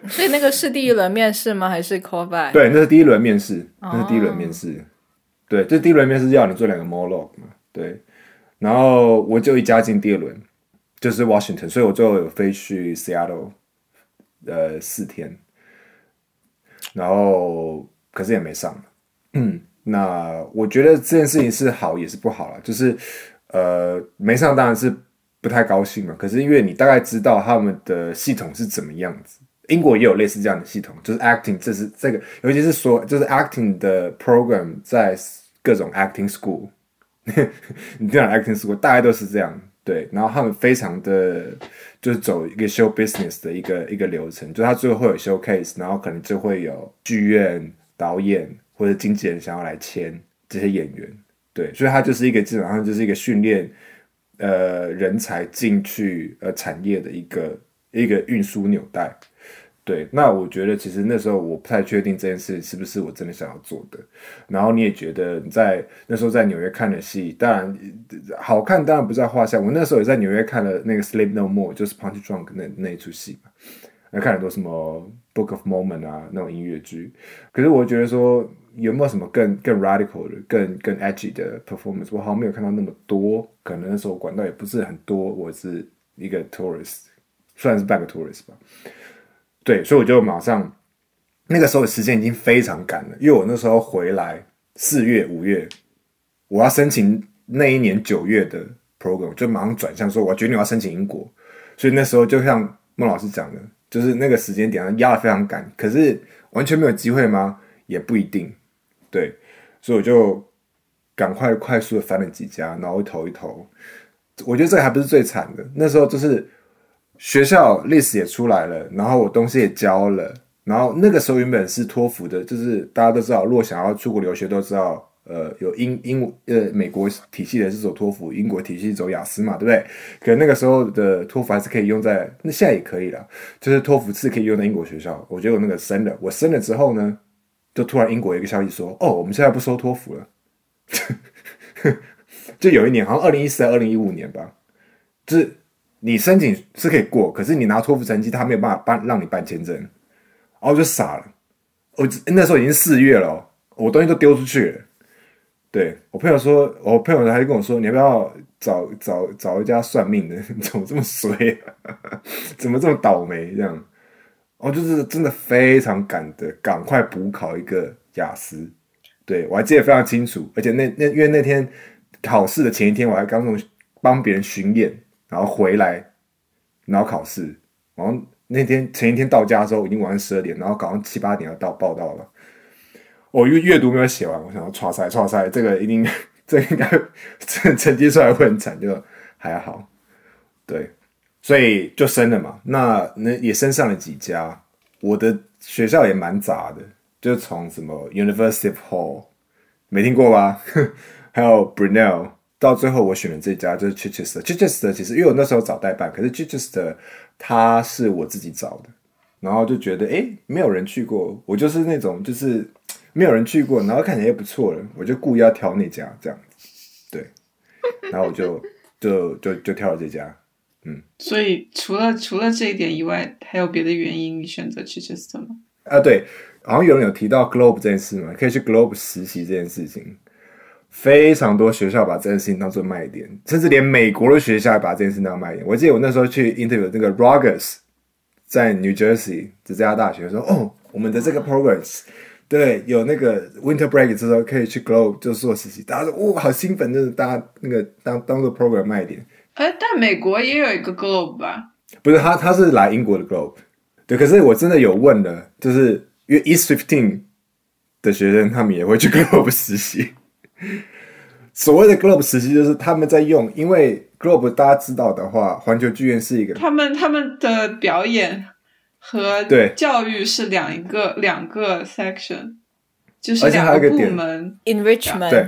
所以那个是第一轮面试吗？还是 call back？对，那是第一轮面试，那是第一轮面试。对，这第一轮面试要你做两个 monologue 嘛？对，然后我就一加进第二轮，就是 Washington，所以我最后有飞去 Seattle，呃，四天。然后可是也没上。嗯，那我觉得这件事情是好也是不好了，就是呃，没上当然是。不太高兴嘛？可是因为你大概知道他们的系统是怎么样子，英国也有类似这样的系统，就是 acting，这是这个，尤其是说就是 acting 的 program 在各种 acting school，你这样 acting school 大概都是这样，对。然后他们非常的就是走一个 show business 的一个一个流程，就他最后会有 showcase，然后可能就会有剧院导演或者经纪人想要来签这些演员，对，所以他就是一个基本上就是一个训练。呃，人才进去呃产业的一个一个运输纽带，对。那我觉得其实那时候我不太确定这件事是不是我真的想要做的。然后你也觉得你在那时候在纽约看的戏，当然好看，当然不在话下。我那时候也在纽约看了那个《Sleep No More》，就是 Punch Drunk 那那一出戏嘛。那看很多什么《Book of Moment》啊那种音乐剧。可是我觉得说。有没有什么更更 radical 的、更更 edgy 的 performance？我好像没有看到那么多，可能那时候管道也不是很多。我是一个 tourist，算是半个 tourist 吧。对，所以我就马上那个时候时间已经非常赶了，因为我那时候回来四月、五月，我要申请那一年九月的 program，就马上转向说我决定要申请英国。所以那时候就像孟老师讲的，就是那个时间点上压的非常赶，可是完全没有机会吗？也不一定。对，所以我就赶快快速的翻了几家，然后投一投。我觉得这个还不是最惨的，那时候就是学校历史也出来了，然后我东西也交了，然后那个时候原本是托福的，就是大家都知道，如果想要出国留学，都知道，呃，有英英呃美国体系的是走托福，英国体系走雅思嘛，对不对？可那个时候的托福还是可以用在，那现在也可以了，就是托福是可以用在英国学校。我觉得我那个升了，我升了之后呢？就突然英国一个消息说，哦，我们现在不收托福了。就有一年，好像二零一四、二零一五年吧，就是你申请是可以过，可是你拿托福成绩，他没有办法办让你办签证，然后就傻了。我那时候已经四月了，我东西都丢出去了。对我朋友说，我朋友还跟我说，你要不要找找找一家算命的？怎么这么衰？啊 怎么这么倒霉？这样。哦，就是真的非常赶的，赶快补考一个雅思。对我还记得非常清楚，而且那那因为那天考试的前一天，我还刚从帮别人巡演，然后回来，然后考试。然后那天前一天到家的时候已经晚上十二点，然后早上七八点要到报到了。我阅阅读没有写完，我想要刷塞刷塞，这个一定 这应该成成绩出来会很惨，就还好。对。所以就升了嘛，那那也升上了几家。我的学校也蛮杂的，就从什么 University of Hall 没听过吧，还有 Brunel，到最后我选的这家就是 Chichester。Chichester 其实因为我那时候找代办，可是 Chichester 它是我自己找的，然后就觉得哎，没有人去过，我就是那种就是没有人去过，然后看起来又不错了，我就故意要挑那家这样子，对，然后我就就就就挑了这家。嗯，所以除了除了这一点以外，还有别的原因你选择去 Chester 吗？啊，对，好像有人有提到 Globe 这件事嘛，可以去 Globe 实习这件事情，非常多学校把这件事情当做卖点，甚至连美国的学校也把这件事当卖点。我记得我那时候去 interview 那个 Rogers，在 New Jersey 这家大学说，哦，我们的这个 programs，对，有那个 Winter Break 之后可以去 Globe 就做实习，大家说哇，好兴奋，就是大家那个当当做 program 卖点。哎，但美国也有一个 Globe 吧？不是他，他是来英国的 Globe。对，可是我真的有问的，就是因为 East Fifteen 的学生，他们也会去 Globe 实习。所谓的 Globe 实习就是他们在用，因为 Globe 大家知道的话，环球剧院是一个他们他们的表演和对。教育是两一个两个 section，就是而且还两个部门。enrichment，对。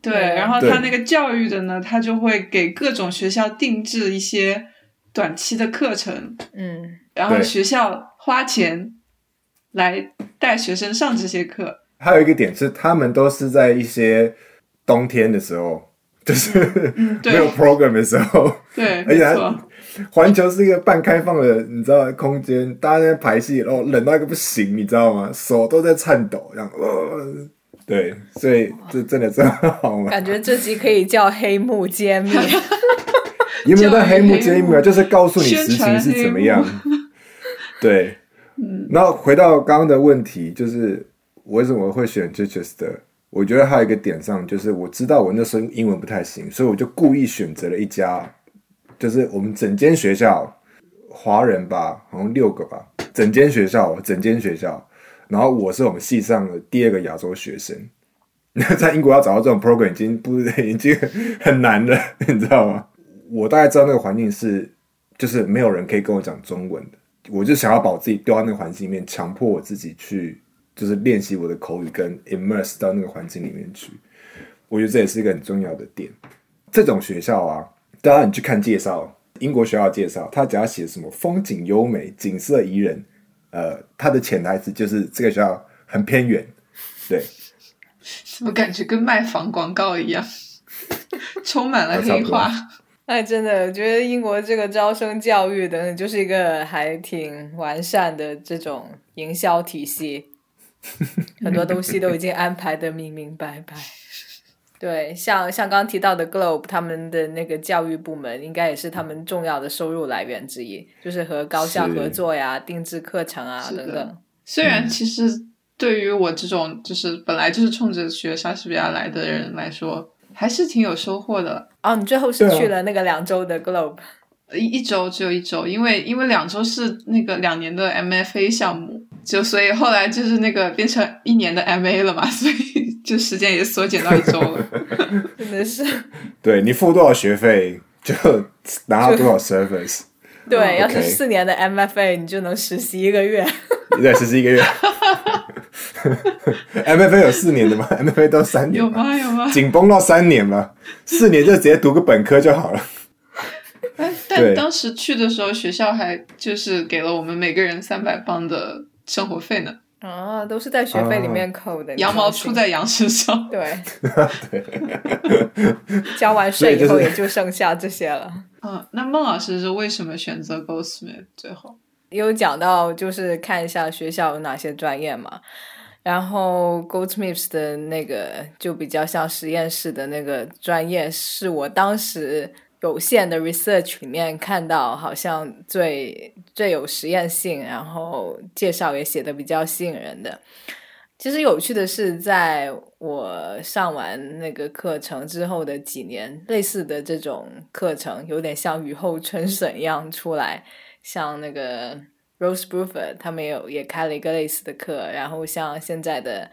对，然后他那个教育的呢，他就会给各种学校定制一些短期的课程，嗯。然后学校花钱来带学生上这些课。还有一个点是，他们都是在一些冬天的时候，就是嗯，没有 program 的时候，对，而且它没错，环球是一个半开放的，你知道空间，大家在排戏，然后冷到一个不行，你知道吗？手都在颤抖，这样，呃，对，所以这真的真的好玩。感觉这集可以叫黑幕揭秘。有没有在黑幕揭秘啊？就是告诉你宣实情是怎么样。对，嗯然后回到刚刚的问题，就是我为什么会选 Chichester？我觉得还有一个点上，就是我知道我那时候英文不太行，所以我就故意选择了一家，就是我们整间学校华人吧，好像六个吧，整间学校，整间学校，然后我是我们系上的第二个亚洲学生。那 在英国要找到这种 program 已经不已经很难了，你知道吗？我大概知道那个环境是，就是没有人可以跟我讲中文的，我就想要把我自己丢到那个环境里面，强迫我自己去，就是练习我的口语，跟 immerse 到那个环境里面去。我觉得这也是一个很重要的点。这种学校啊，当然你去看介绍，英国学校介绍，他只要写什么风景优美、景色宜人，呃，它的潜台词就是这个学校很偏远，对，怎么感觉跟卖房广告一样，充满了黑话。哎，真的，我觉得英国这个招生教育等等，就是一个还挺完善的这种营销体系，很多东西都已经安排的明明白白。对，像像刚刚提到的 Globe，他们的那个教育部门应该也是他们重要的收入来源之一，就是和高校合作呀、定制课程啊等等。虽然其实对于我这种就是本来就是冲着学莎士比亚来的人来说，还是挺有收获的。哦，你最后是去了那个两周的 Globe，一一周只有一周，因为因为两周是那个两年的 MFA 项目，就所以后来就是那个变成一年的 MA 了嘛，所以就时间也缩减到一周了。真的是对你付多少学费就拿到多少 service，对，要是四年的 MFA，你就能实习一个月。对，实习一个月。MFA 有四年的吗？MFA 都三年有，吗？有吗？紧绷到三年吗，四年就直接读个本科就好了。但当时去的时候，学校还就是给了我们每个人三百磅的生活费呢，啊，都是在学费里面扣的，羊毛出在羊身上。对，对，交完税以后就是也就剩下这些了。嗯，那孟老师是为什么选择 Goldsmith 最后？有讲到就是看一下学校有哪些专业嘛，然后 Goldsmiths 的那个就比较像实验室的那个专业，是我当时有限的 research 里面看到好像最最有实验性，然后介绍也写的比较吸引人的。其实有趣的是，在我上完那个课程之后的几年，类似的这种课程有点像雨后春笋一样出来，像那个 Rose Bruford 他们有也开了一个类似的课，然后像现在的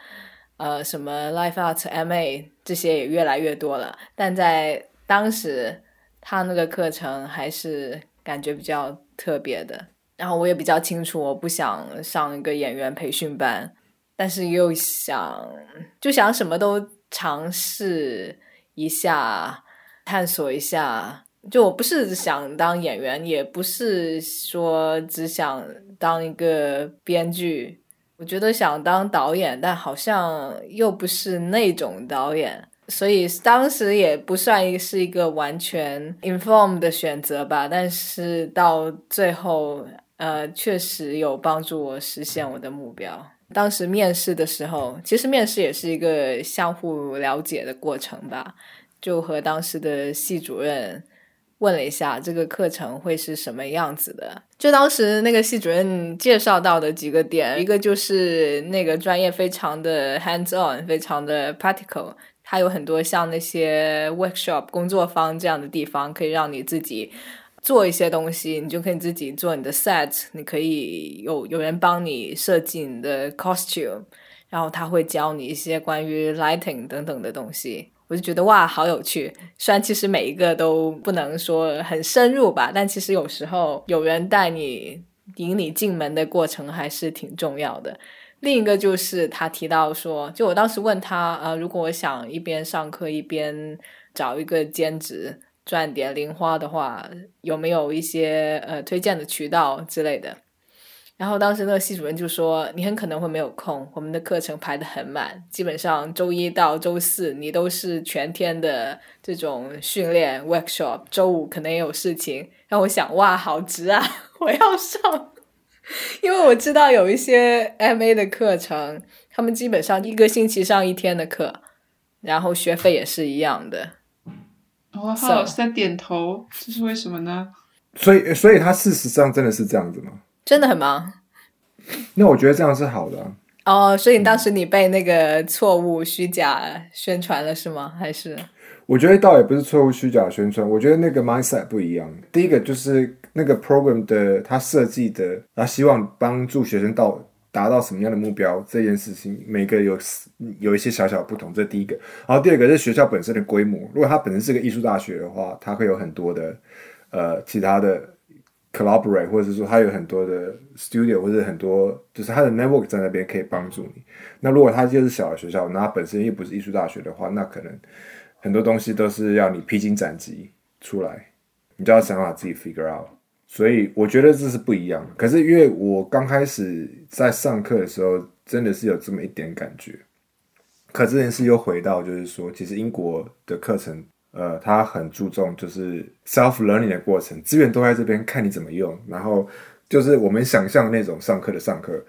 呃什么 Life Art MA 这些也越来越多了，但在当时他那个课程还是感觉比较特别的。然后我也比较清楚，我不想上一个演员培训班，但是又想就想什么都尝试一下，探索一下。就我不是想当演员，也不是说只想当一个编剧，我觉得想当导演，但好像又不是那种导演，所以当时也不算是一个完全 inform 的选择吧。但是到最后，呃，确实有帮助我实现我的目标。当时面试的时候，其实面试也是一个相互了解的过程吧，就和当时的系主任。问了一下这个课程会是什么样子的，就当时那个系主任介绍到的几个点，一个就是那个专业非常的 hands on，非常的 practical，它有很多像那些 workshop 工作坊这样的地方，可以让你自己做一些东西，你就可以自己做你的 set，你可以有有人帮你设计你的 costume，然后他会教你一些关于 lighting 等等的东西。我就觉得哇，好有趣。虽然其实每一个都不能说很深入吧，但其实有时候有人带你引你进门的过程还是挺重要的。另一个就是他提到说，就我当时问他，呃，如果我想一边上课一边找一个兼职赚点零花的话，有没有一些呃推荐的渠道之类的？然后当时那个系主任就说：“你很可能会没有空，我们的课程排得很满，基本上周一到周四你都是全天的这种训练 workshop，周五可能也有事情。”让我想，哇，好值啊！我要上，因为我知道有一些 MA 的课程，他们基本上一个星期上一天的课，然后学费也是一样的。哦，浩老师在点头，这是为什么呢？所以，所以他事实上真的是这样子吗？真的很忙，那我觉得这样是好的。哦，所以当时你被那个错误虚假宣传了是吗？还是？我觉得倒也不是错误虚假宣传，我觉得那个 mindset 不一样。第一个就是那个 program 的他设计的，他希望帮助学生到达到什么样的目标这件事情，每个有有一些小小不同。这是第一个。然后第二个是学校本身的规模，如果它本身是个艺术大学的话，它会有很多的呃其他的。collaborate，或者是说他有很多的 studio，或者很多就是他的 network 在那边可以帮助你。那如果他就是小的学校，那他本身又不是艺术大学的话，那可能很多东西都是要你披荆斩棘出来，你就要想法自己 figure out。所以我觉得这是不一样。可是因为我刚开始在上课的时候，真的是有这么一点感觉。可这件事又回到就是说，其实英国的课程。呃，他很注重就是 self learning 的过程，资源都在这边，看你怎么用。然后就是我们想象那种上课的上课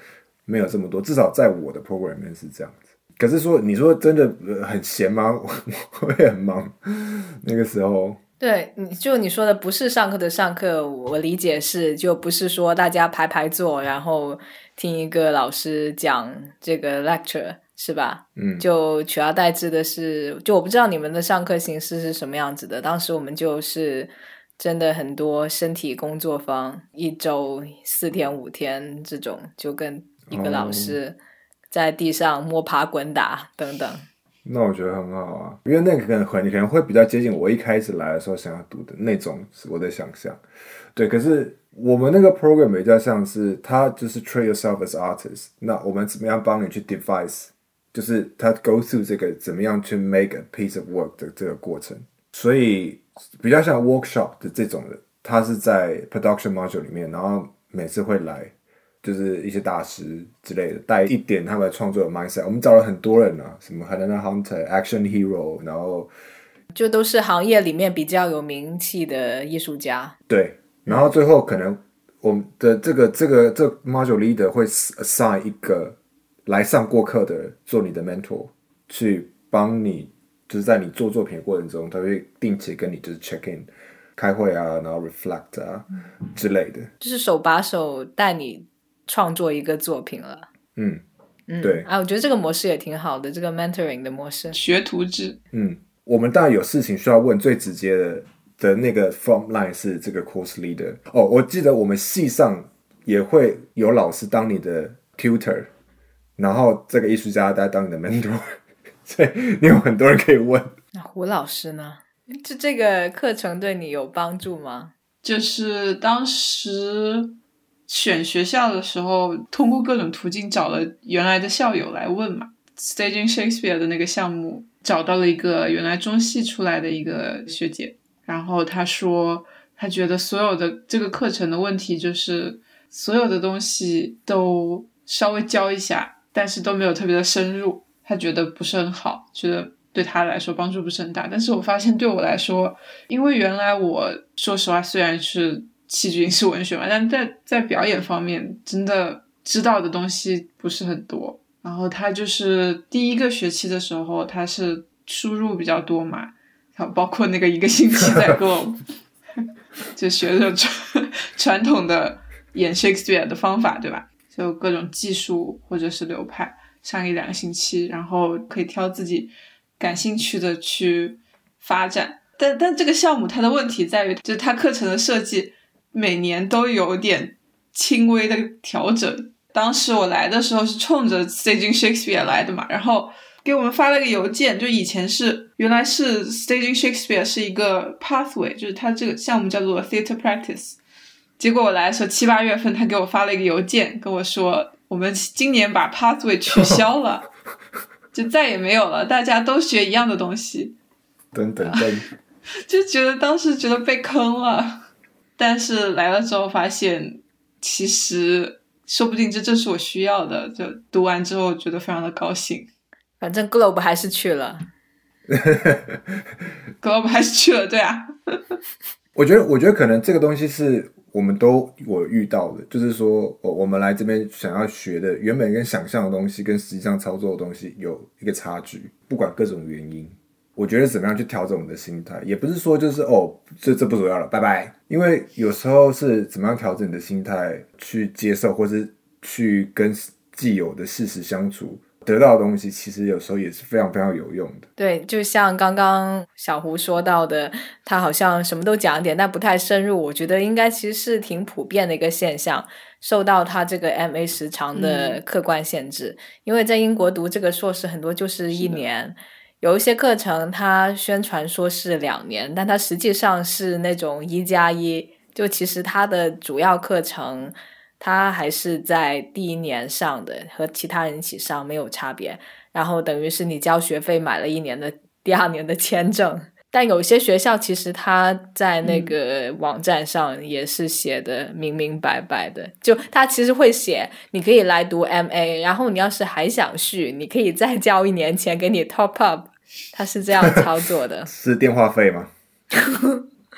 没有这么多，至少在我的 program 里面是这样子。可是说你说真的很闲吗？我也很忙。那个时候，对，你就你说的不是上课的上课，我理解是就不是说大家排排坐，然后听一个老师讲这个 lecture。是吧？嗯，就取而代之的是，就我不知道你们的上课形式是什么样子的。当时我们就是真的很多身体工作坊，一周四天五天这种，就跟一个老师在地上摸爬滚打等等。那我觉得很好啊，因为那个可能可能会比较接近我一开始来的时候想要读的那种我的想象。对，可是我们那个 program 比较像是，它就是 treat yourself as artist。那我们怎么样帮你去 devise？就是他 go through 这个怎么样去 make a piece of work 的这个过程，所以比较像 workshop 的这种的，他是在 production module 里面，然后每次会来就是一些大师之类的带一点他们创作的 mindset。我们找了很多人啊，什么 Helena Hunter、Action Hero，然后就都是行业里面比较有名气的艺术家。对，然后最后可能我们的这个这个这 module leader 会 assign 一个。来上过课的做你的 mentor，去帮你，就是在你做作品的过程中，他会定期跟你就是 check in，开会啊，然后 reflect 啊之类的，就是手把手带你创作一个作品了。嗯嗯，对啊，我觉得这个模式也挺好的，这个 mentoring 的模式，学徒制。嗯，我们当然有事情需要问，最直接的的那个 front line 是这个 course leader。哦，我记得我们系上也会有老师当你的 tutor。然后这个艺术家在当你的 mentor，所以你有很多人可以问。那胡老师呢？这这个课程对你有帮助吗？就是当时选学校的时候，通过各种途径找了原来的校友来问嘛。Staging Shakespeare 的那个项目，找到了一个原来中戏出来的一个学姐，然后她说，她觉得所有的这个课程的问题就是所有的东西都稍微教一下。但是都没有特别的深入，他觉得不是很好，觉得对他来说帮助不是很大。但是我发现对我来说，因为原来我说实话虽然是戏剧影视文学嘛，但在在表演方面真的知道的东西不是很多。然后他就是第一个学期的时候，他是输入比较多嘛，然后包括那个一个星期在给我 就学的传传统的演 Shakespeare 的方法，对吧？就各种技术或者是流派上一两个星期，然后可以挑自己感兴趣的去发展。但但这个项目它的问题在于，就是它课程的设计每年都有点轻微的调整。当时我来的时候是冲着 Staging Shakespeare 来的嘛，然后给我们发了个邮件，就以前是原来是 Staging Shakespeare 是一个 pathway，就是它这个项目叫做 theater practice。结果我来的时候七八月份，他给我发了一个邮件，跟我说我们今年把 pathway 取消了，就再也没有了，大家都学一样的东西。等等等，就觉得当时觉得被坑了，但是来了之后发现，其实说不定这正是我需要的。就读完之后觉得非常的高兴。反正 Globe 还是去了，Globe 还是去了，对啊，我觉得，我觉得可能这个东西是我们都有遇到的，就是说，我我们来这边想要学的，原本跟想象的东西跟实际上操作的东西有一个差距，不管各种原因。我觉得怎么样去调整我们的心态，也不是说就是哦，这这不主要了，拜拜。因为有时候是怎么样调整你的心态去接受，或是去跟既有的事实相处，得到的东西，其实有时候也是非常非常有用的。对，就像刚刚小胡说到的，他好像什么都讲一点，但不太深入。我觉得应该其实是挺普遍的一个现象，受到他这个 MA 时长的客观限制。因为在英国读这个硕士，很多就是一年。有一些课程，它宣传说是两年，但它实际上是那种一加一。就其实它的主要课程，它还是在第一年上的，和其他人一起上没有差别。然后等于是你交学费买了一年的第二年的签证。但有些学校其实他在那个网站上也是写的明明白白的，就他其实会写你可以来读 MA，然后你要是还想续，你可以再交一年钱给你 top up。他是这样操作的，是电话费吗？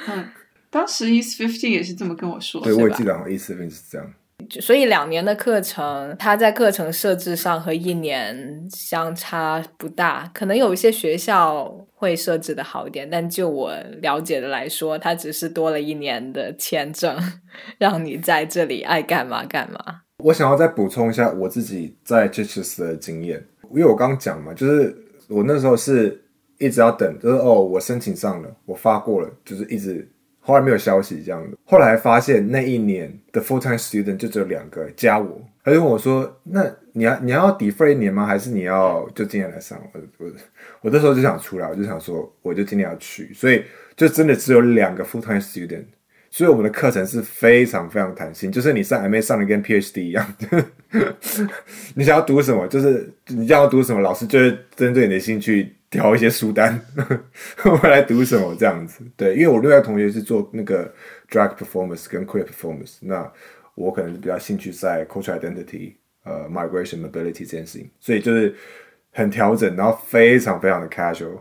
嗯，当时 East Fifteen 也是这么跟我说，对，我也记得好像 East Fifteen 是这样。所以两年的课程，它在课程设置上和一年相差不大。可能有一些学校会设置的好一点，但就我了解的来说，它只是多了一年的签证，让你在这里爱干嘛干嘛。我想要再补充一下我自己在 c h e s 的经验，因为我刚讲嘛，就是我那时候是一直要等，就是哦，我申请上了，我发过了，就是一直。后来没有消息这样的，后来发现那一年的 full time student 就只有两个加我，他就问我说：“那你要你要 defer 一年吗？还是你要就今年来上？”我我我那时候就想出来，我就想说，我就今年要去，所以就真的只有两个 full time student，所以我们的课程是非常非常弹性，就是你上 MA 上的跟 PhD 一样，你想要读什么，就是你想要读什么，老师就会针对你的兴趣。调一些书单，我来读什么这样子？对，因为我另外同学是做那个 drag performance 跟 queer performance，那我可能比较兴趣在 cultural identity，呃，migration mobility 这件事情，所以就是很调整，然后非常非常的 casual。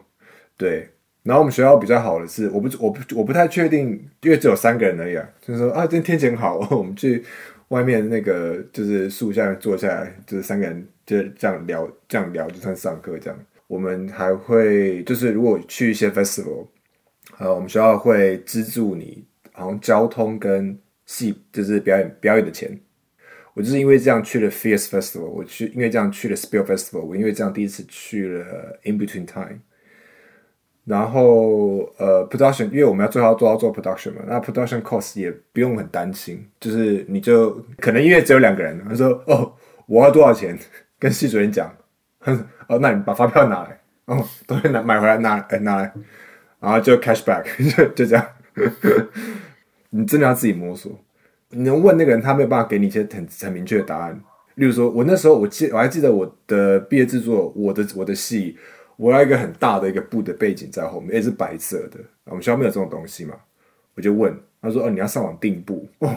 对，然后我们学校比较好的是，我不我不我不太确定，因为只有三个人而已啊，就是说啊，今天天气很好，我们去外面那个就是树下面坐下来，就是三个人就这样聊，这样聊就算上课这样。我们还会就是如果去一些 festival，呃，我们学校会资助你，好像交通跟戏就是表演表演的钱。我就是因为这样去了 Fierce Festival，我去因为这样去了 Spill Festival，我因为这样第一次去了 In Between Time。然后呃，production，因为我们要最后做要做 production 嘛，那 production cost 也不用很担心，就是你就可能因为只有两个人，他说哦，我要多少钱，跟系主任讲。哦，那你把发票拿来，哦，东西拿买回来拿，哎拿来，然后就 cash back，就就这样。你真的要自己摸索，你能问那个人，他没有办法给你一些很很明确的答案。例如说，我那时候我记我还记得我的毕业制作，我的我的戏，我要一个很大的一个布的背景在后面，也是白色的。我们学校没有这种东西嘛，我就问他说：“哦，你要上网订布哦，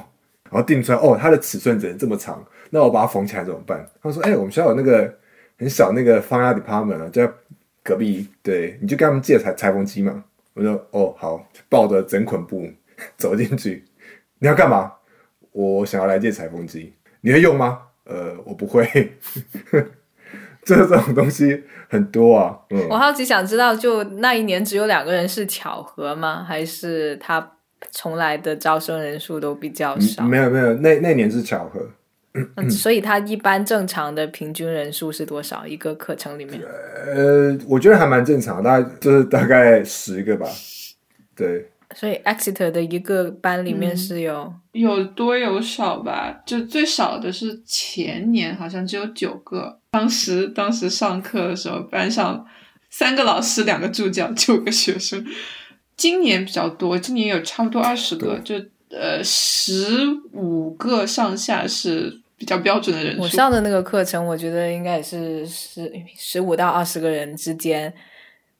然后订出来哦，它的尺寸只能这么长，那我把它缝起来怎么办？”他说：“哎，我们学校有那个。”很小那个方压 department 啊，就在隔壁，对，你就跟他们借裁裁缝机嘛。我说哦好，抱着整捆布 走进去。你要干嘛？我想要来借裁缝机，你会用吗？呃，我不会。这 这种东西很多啊。嗯，我好奇想知道，就那一年只有两个人是巧合吗？还是他从来的招生人数都比较少？没有没有，那那年是巧合。嗯，所以它一般正常的平均人数是多少？一个课程里面？呃，我觉得还蛮正常，大概就是大概十个吧。对，所以 Exeter 的一个班里面是有、有多有少吧，就最少的是前年好像只有九个。当时当时上课的时候，班上三个老师，两个助教，九个学生。今年比较多，今年有差不多二十个，就呃十五个上下是比较标准的人数。我上的那个课程，我觉得应该也是十十五到二十个人之间，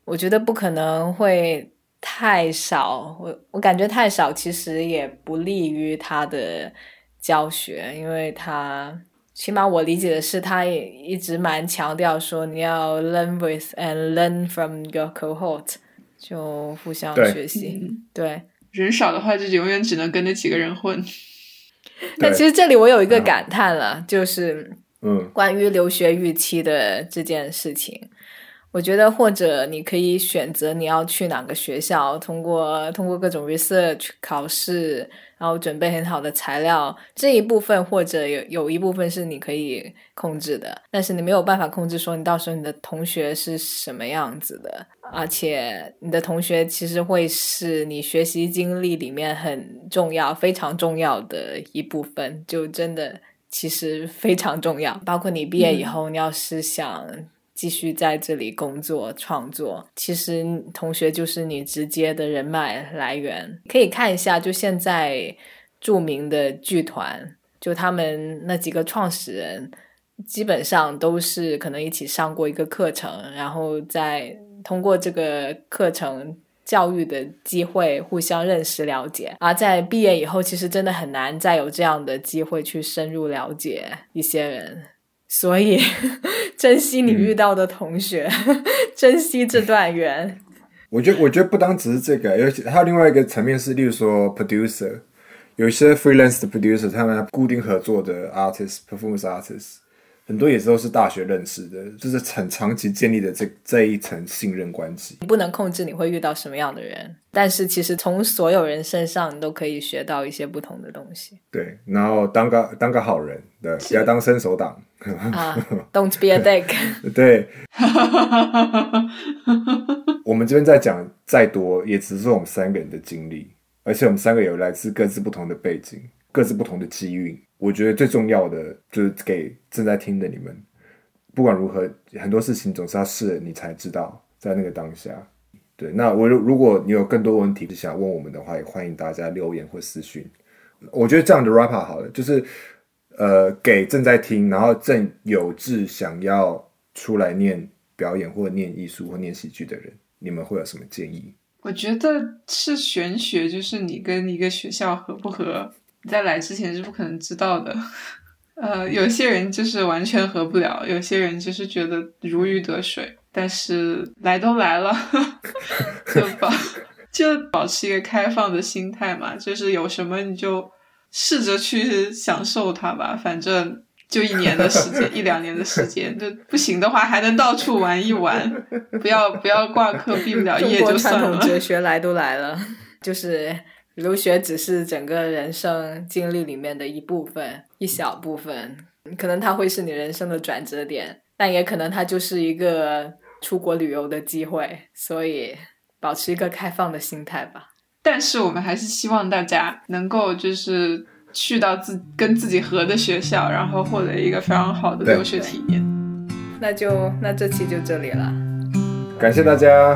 我觉得不可能会太少。我我感觉太少，其实也不利于他的教学，因为他起码我理解的是，他也一直蛮强调说你要 learn with and learn from your cohort，就互相学习。嗯对，人少的话，就永远只能跟那几个人混。但其实这里我有一个嗯。感叹了，就是嗯，关于留学预期的这件事情，我觉得或者你可以选择你要去哪个学校，通过通过各种 research 考试，然后准备很好的材料。这一部分，或者有有一部分是你可以控制的，但是你没有办法控制说你到时候你的同学是什么样子的，而且你的同学其实会是你学习经历里面很重要、非常重要的一部分，就真的。其实非常重要，包括你毕业以后，你要是想继续在这里工作创作，其实同学就是你直接的人脉来源。可以看一下，就现在著名的剧团，就他们那几个创始人，基本上都是可能一起上过一个课程，然后再通过这个课程。教育的机会，互相认识了解，而在毕业以后，其实真的很难再有这样的机会去深入了解一些人，所以 珍惜你遇到的同学，珍惜这段缘。我觉得我觉得不单只是这个，尤其还有另外一个层面是，例如说 producer，有一些 freelance 的 producer，他们固定合作的 artist，performance artist，很多也都是大学认识的，就是很长期建立的这这一层信任关系。你不能控制你会遇到什么样的人，但是其实从所有人身上，你都可以学到一些不同的东西对，然后当个当个好人，对，不要当伸手党。啊。Don't be a dick。对，我们这边在讲再多，也只是我们三个人的经历，而且我们三个有来自各自不同的背景，各自不同的机遇。我觉得最重要的就是给正在听的你们，不管如何，很多事情总是要试了你才知道，在那个当下。对，那我如果你有更多问题想问我们的话，也欢迎大家留言或私讯。我觉得这样的 rapper 好了，就是呃，给正在听，然后正有志想要出来念表演或念艺术或念喜剧的人，你们会有什么建议？我觉得是玄学，就是你跟一个学校合不合，你在来之前是不可能知道的。呃，有些人就是完全合不了，有些人就是觉得如鱼得水。但是来都来了，就保 就保持一个开放的心态嘛，就是有什么你就试着去享受它吧，反正就一年的时间，一两年的时间，就不行的话还能到处玩一玩，不要不要挂科，毕不了业就国传统算了。哲学来都来了，就是留学只是整个人生经历里面的一部分，一小部分，可能它会是你人生的转折点，但也可能它就是一个出国旅游的机会，所以保持一个开放的心态吧。但是我们还是希望大家能够就是去到自跟自己合的学校，然后获得一个非常好的留学体验。那就那这期就这里了，感谢大家，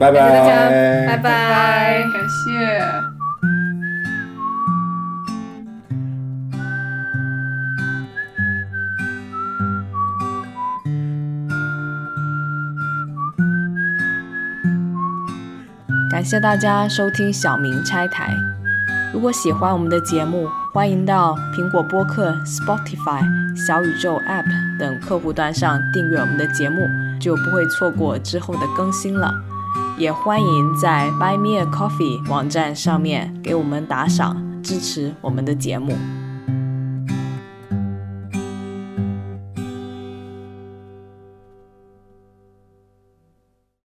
拜拜，感谢大家，拜拜拜，感谢。感谢大家收听小明拆台。如果喜欢我们的节目，欢迎到苹果播客、Spotify、小宇宙 App 等客户端上订阅我们的节目，就不会错过之后的更新了。也欢迎在 Buy Me a Coffee 网站上面给我们打赏，支持我们的节目。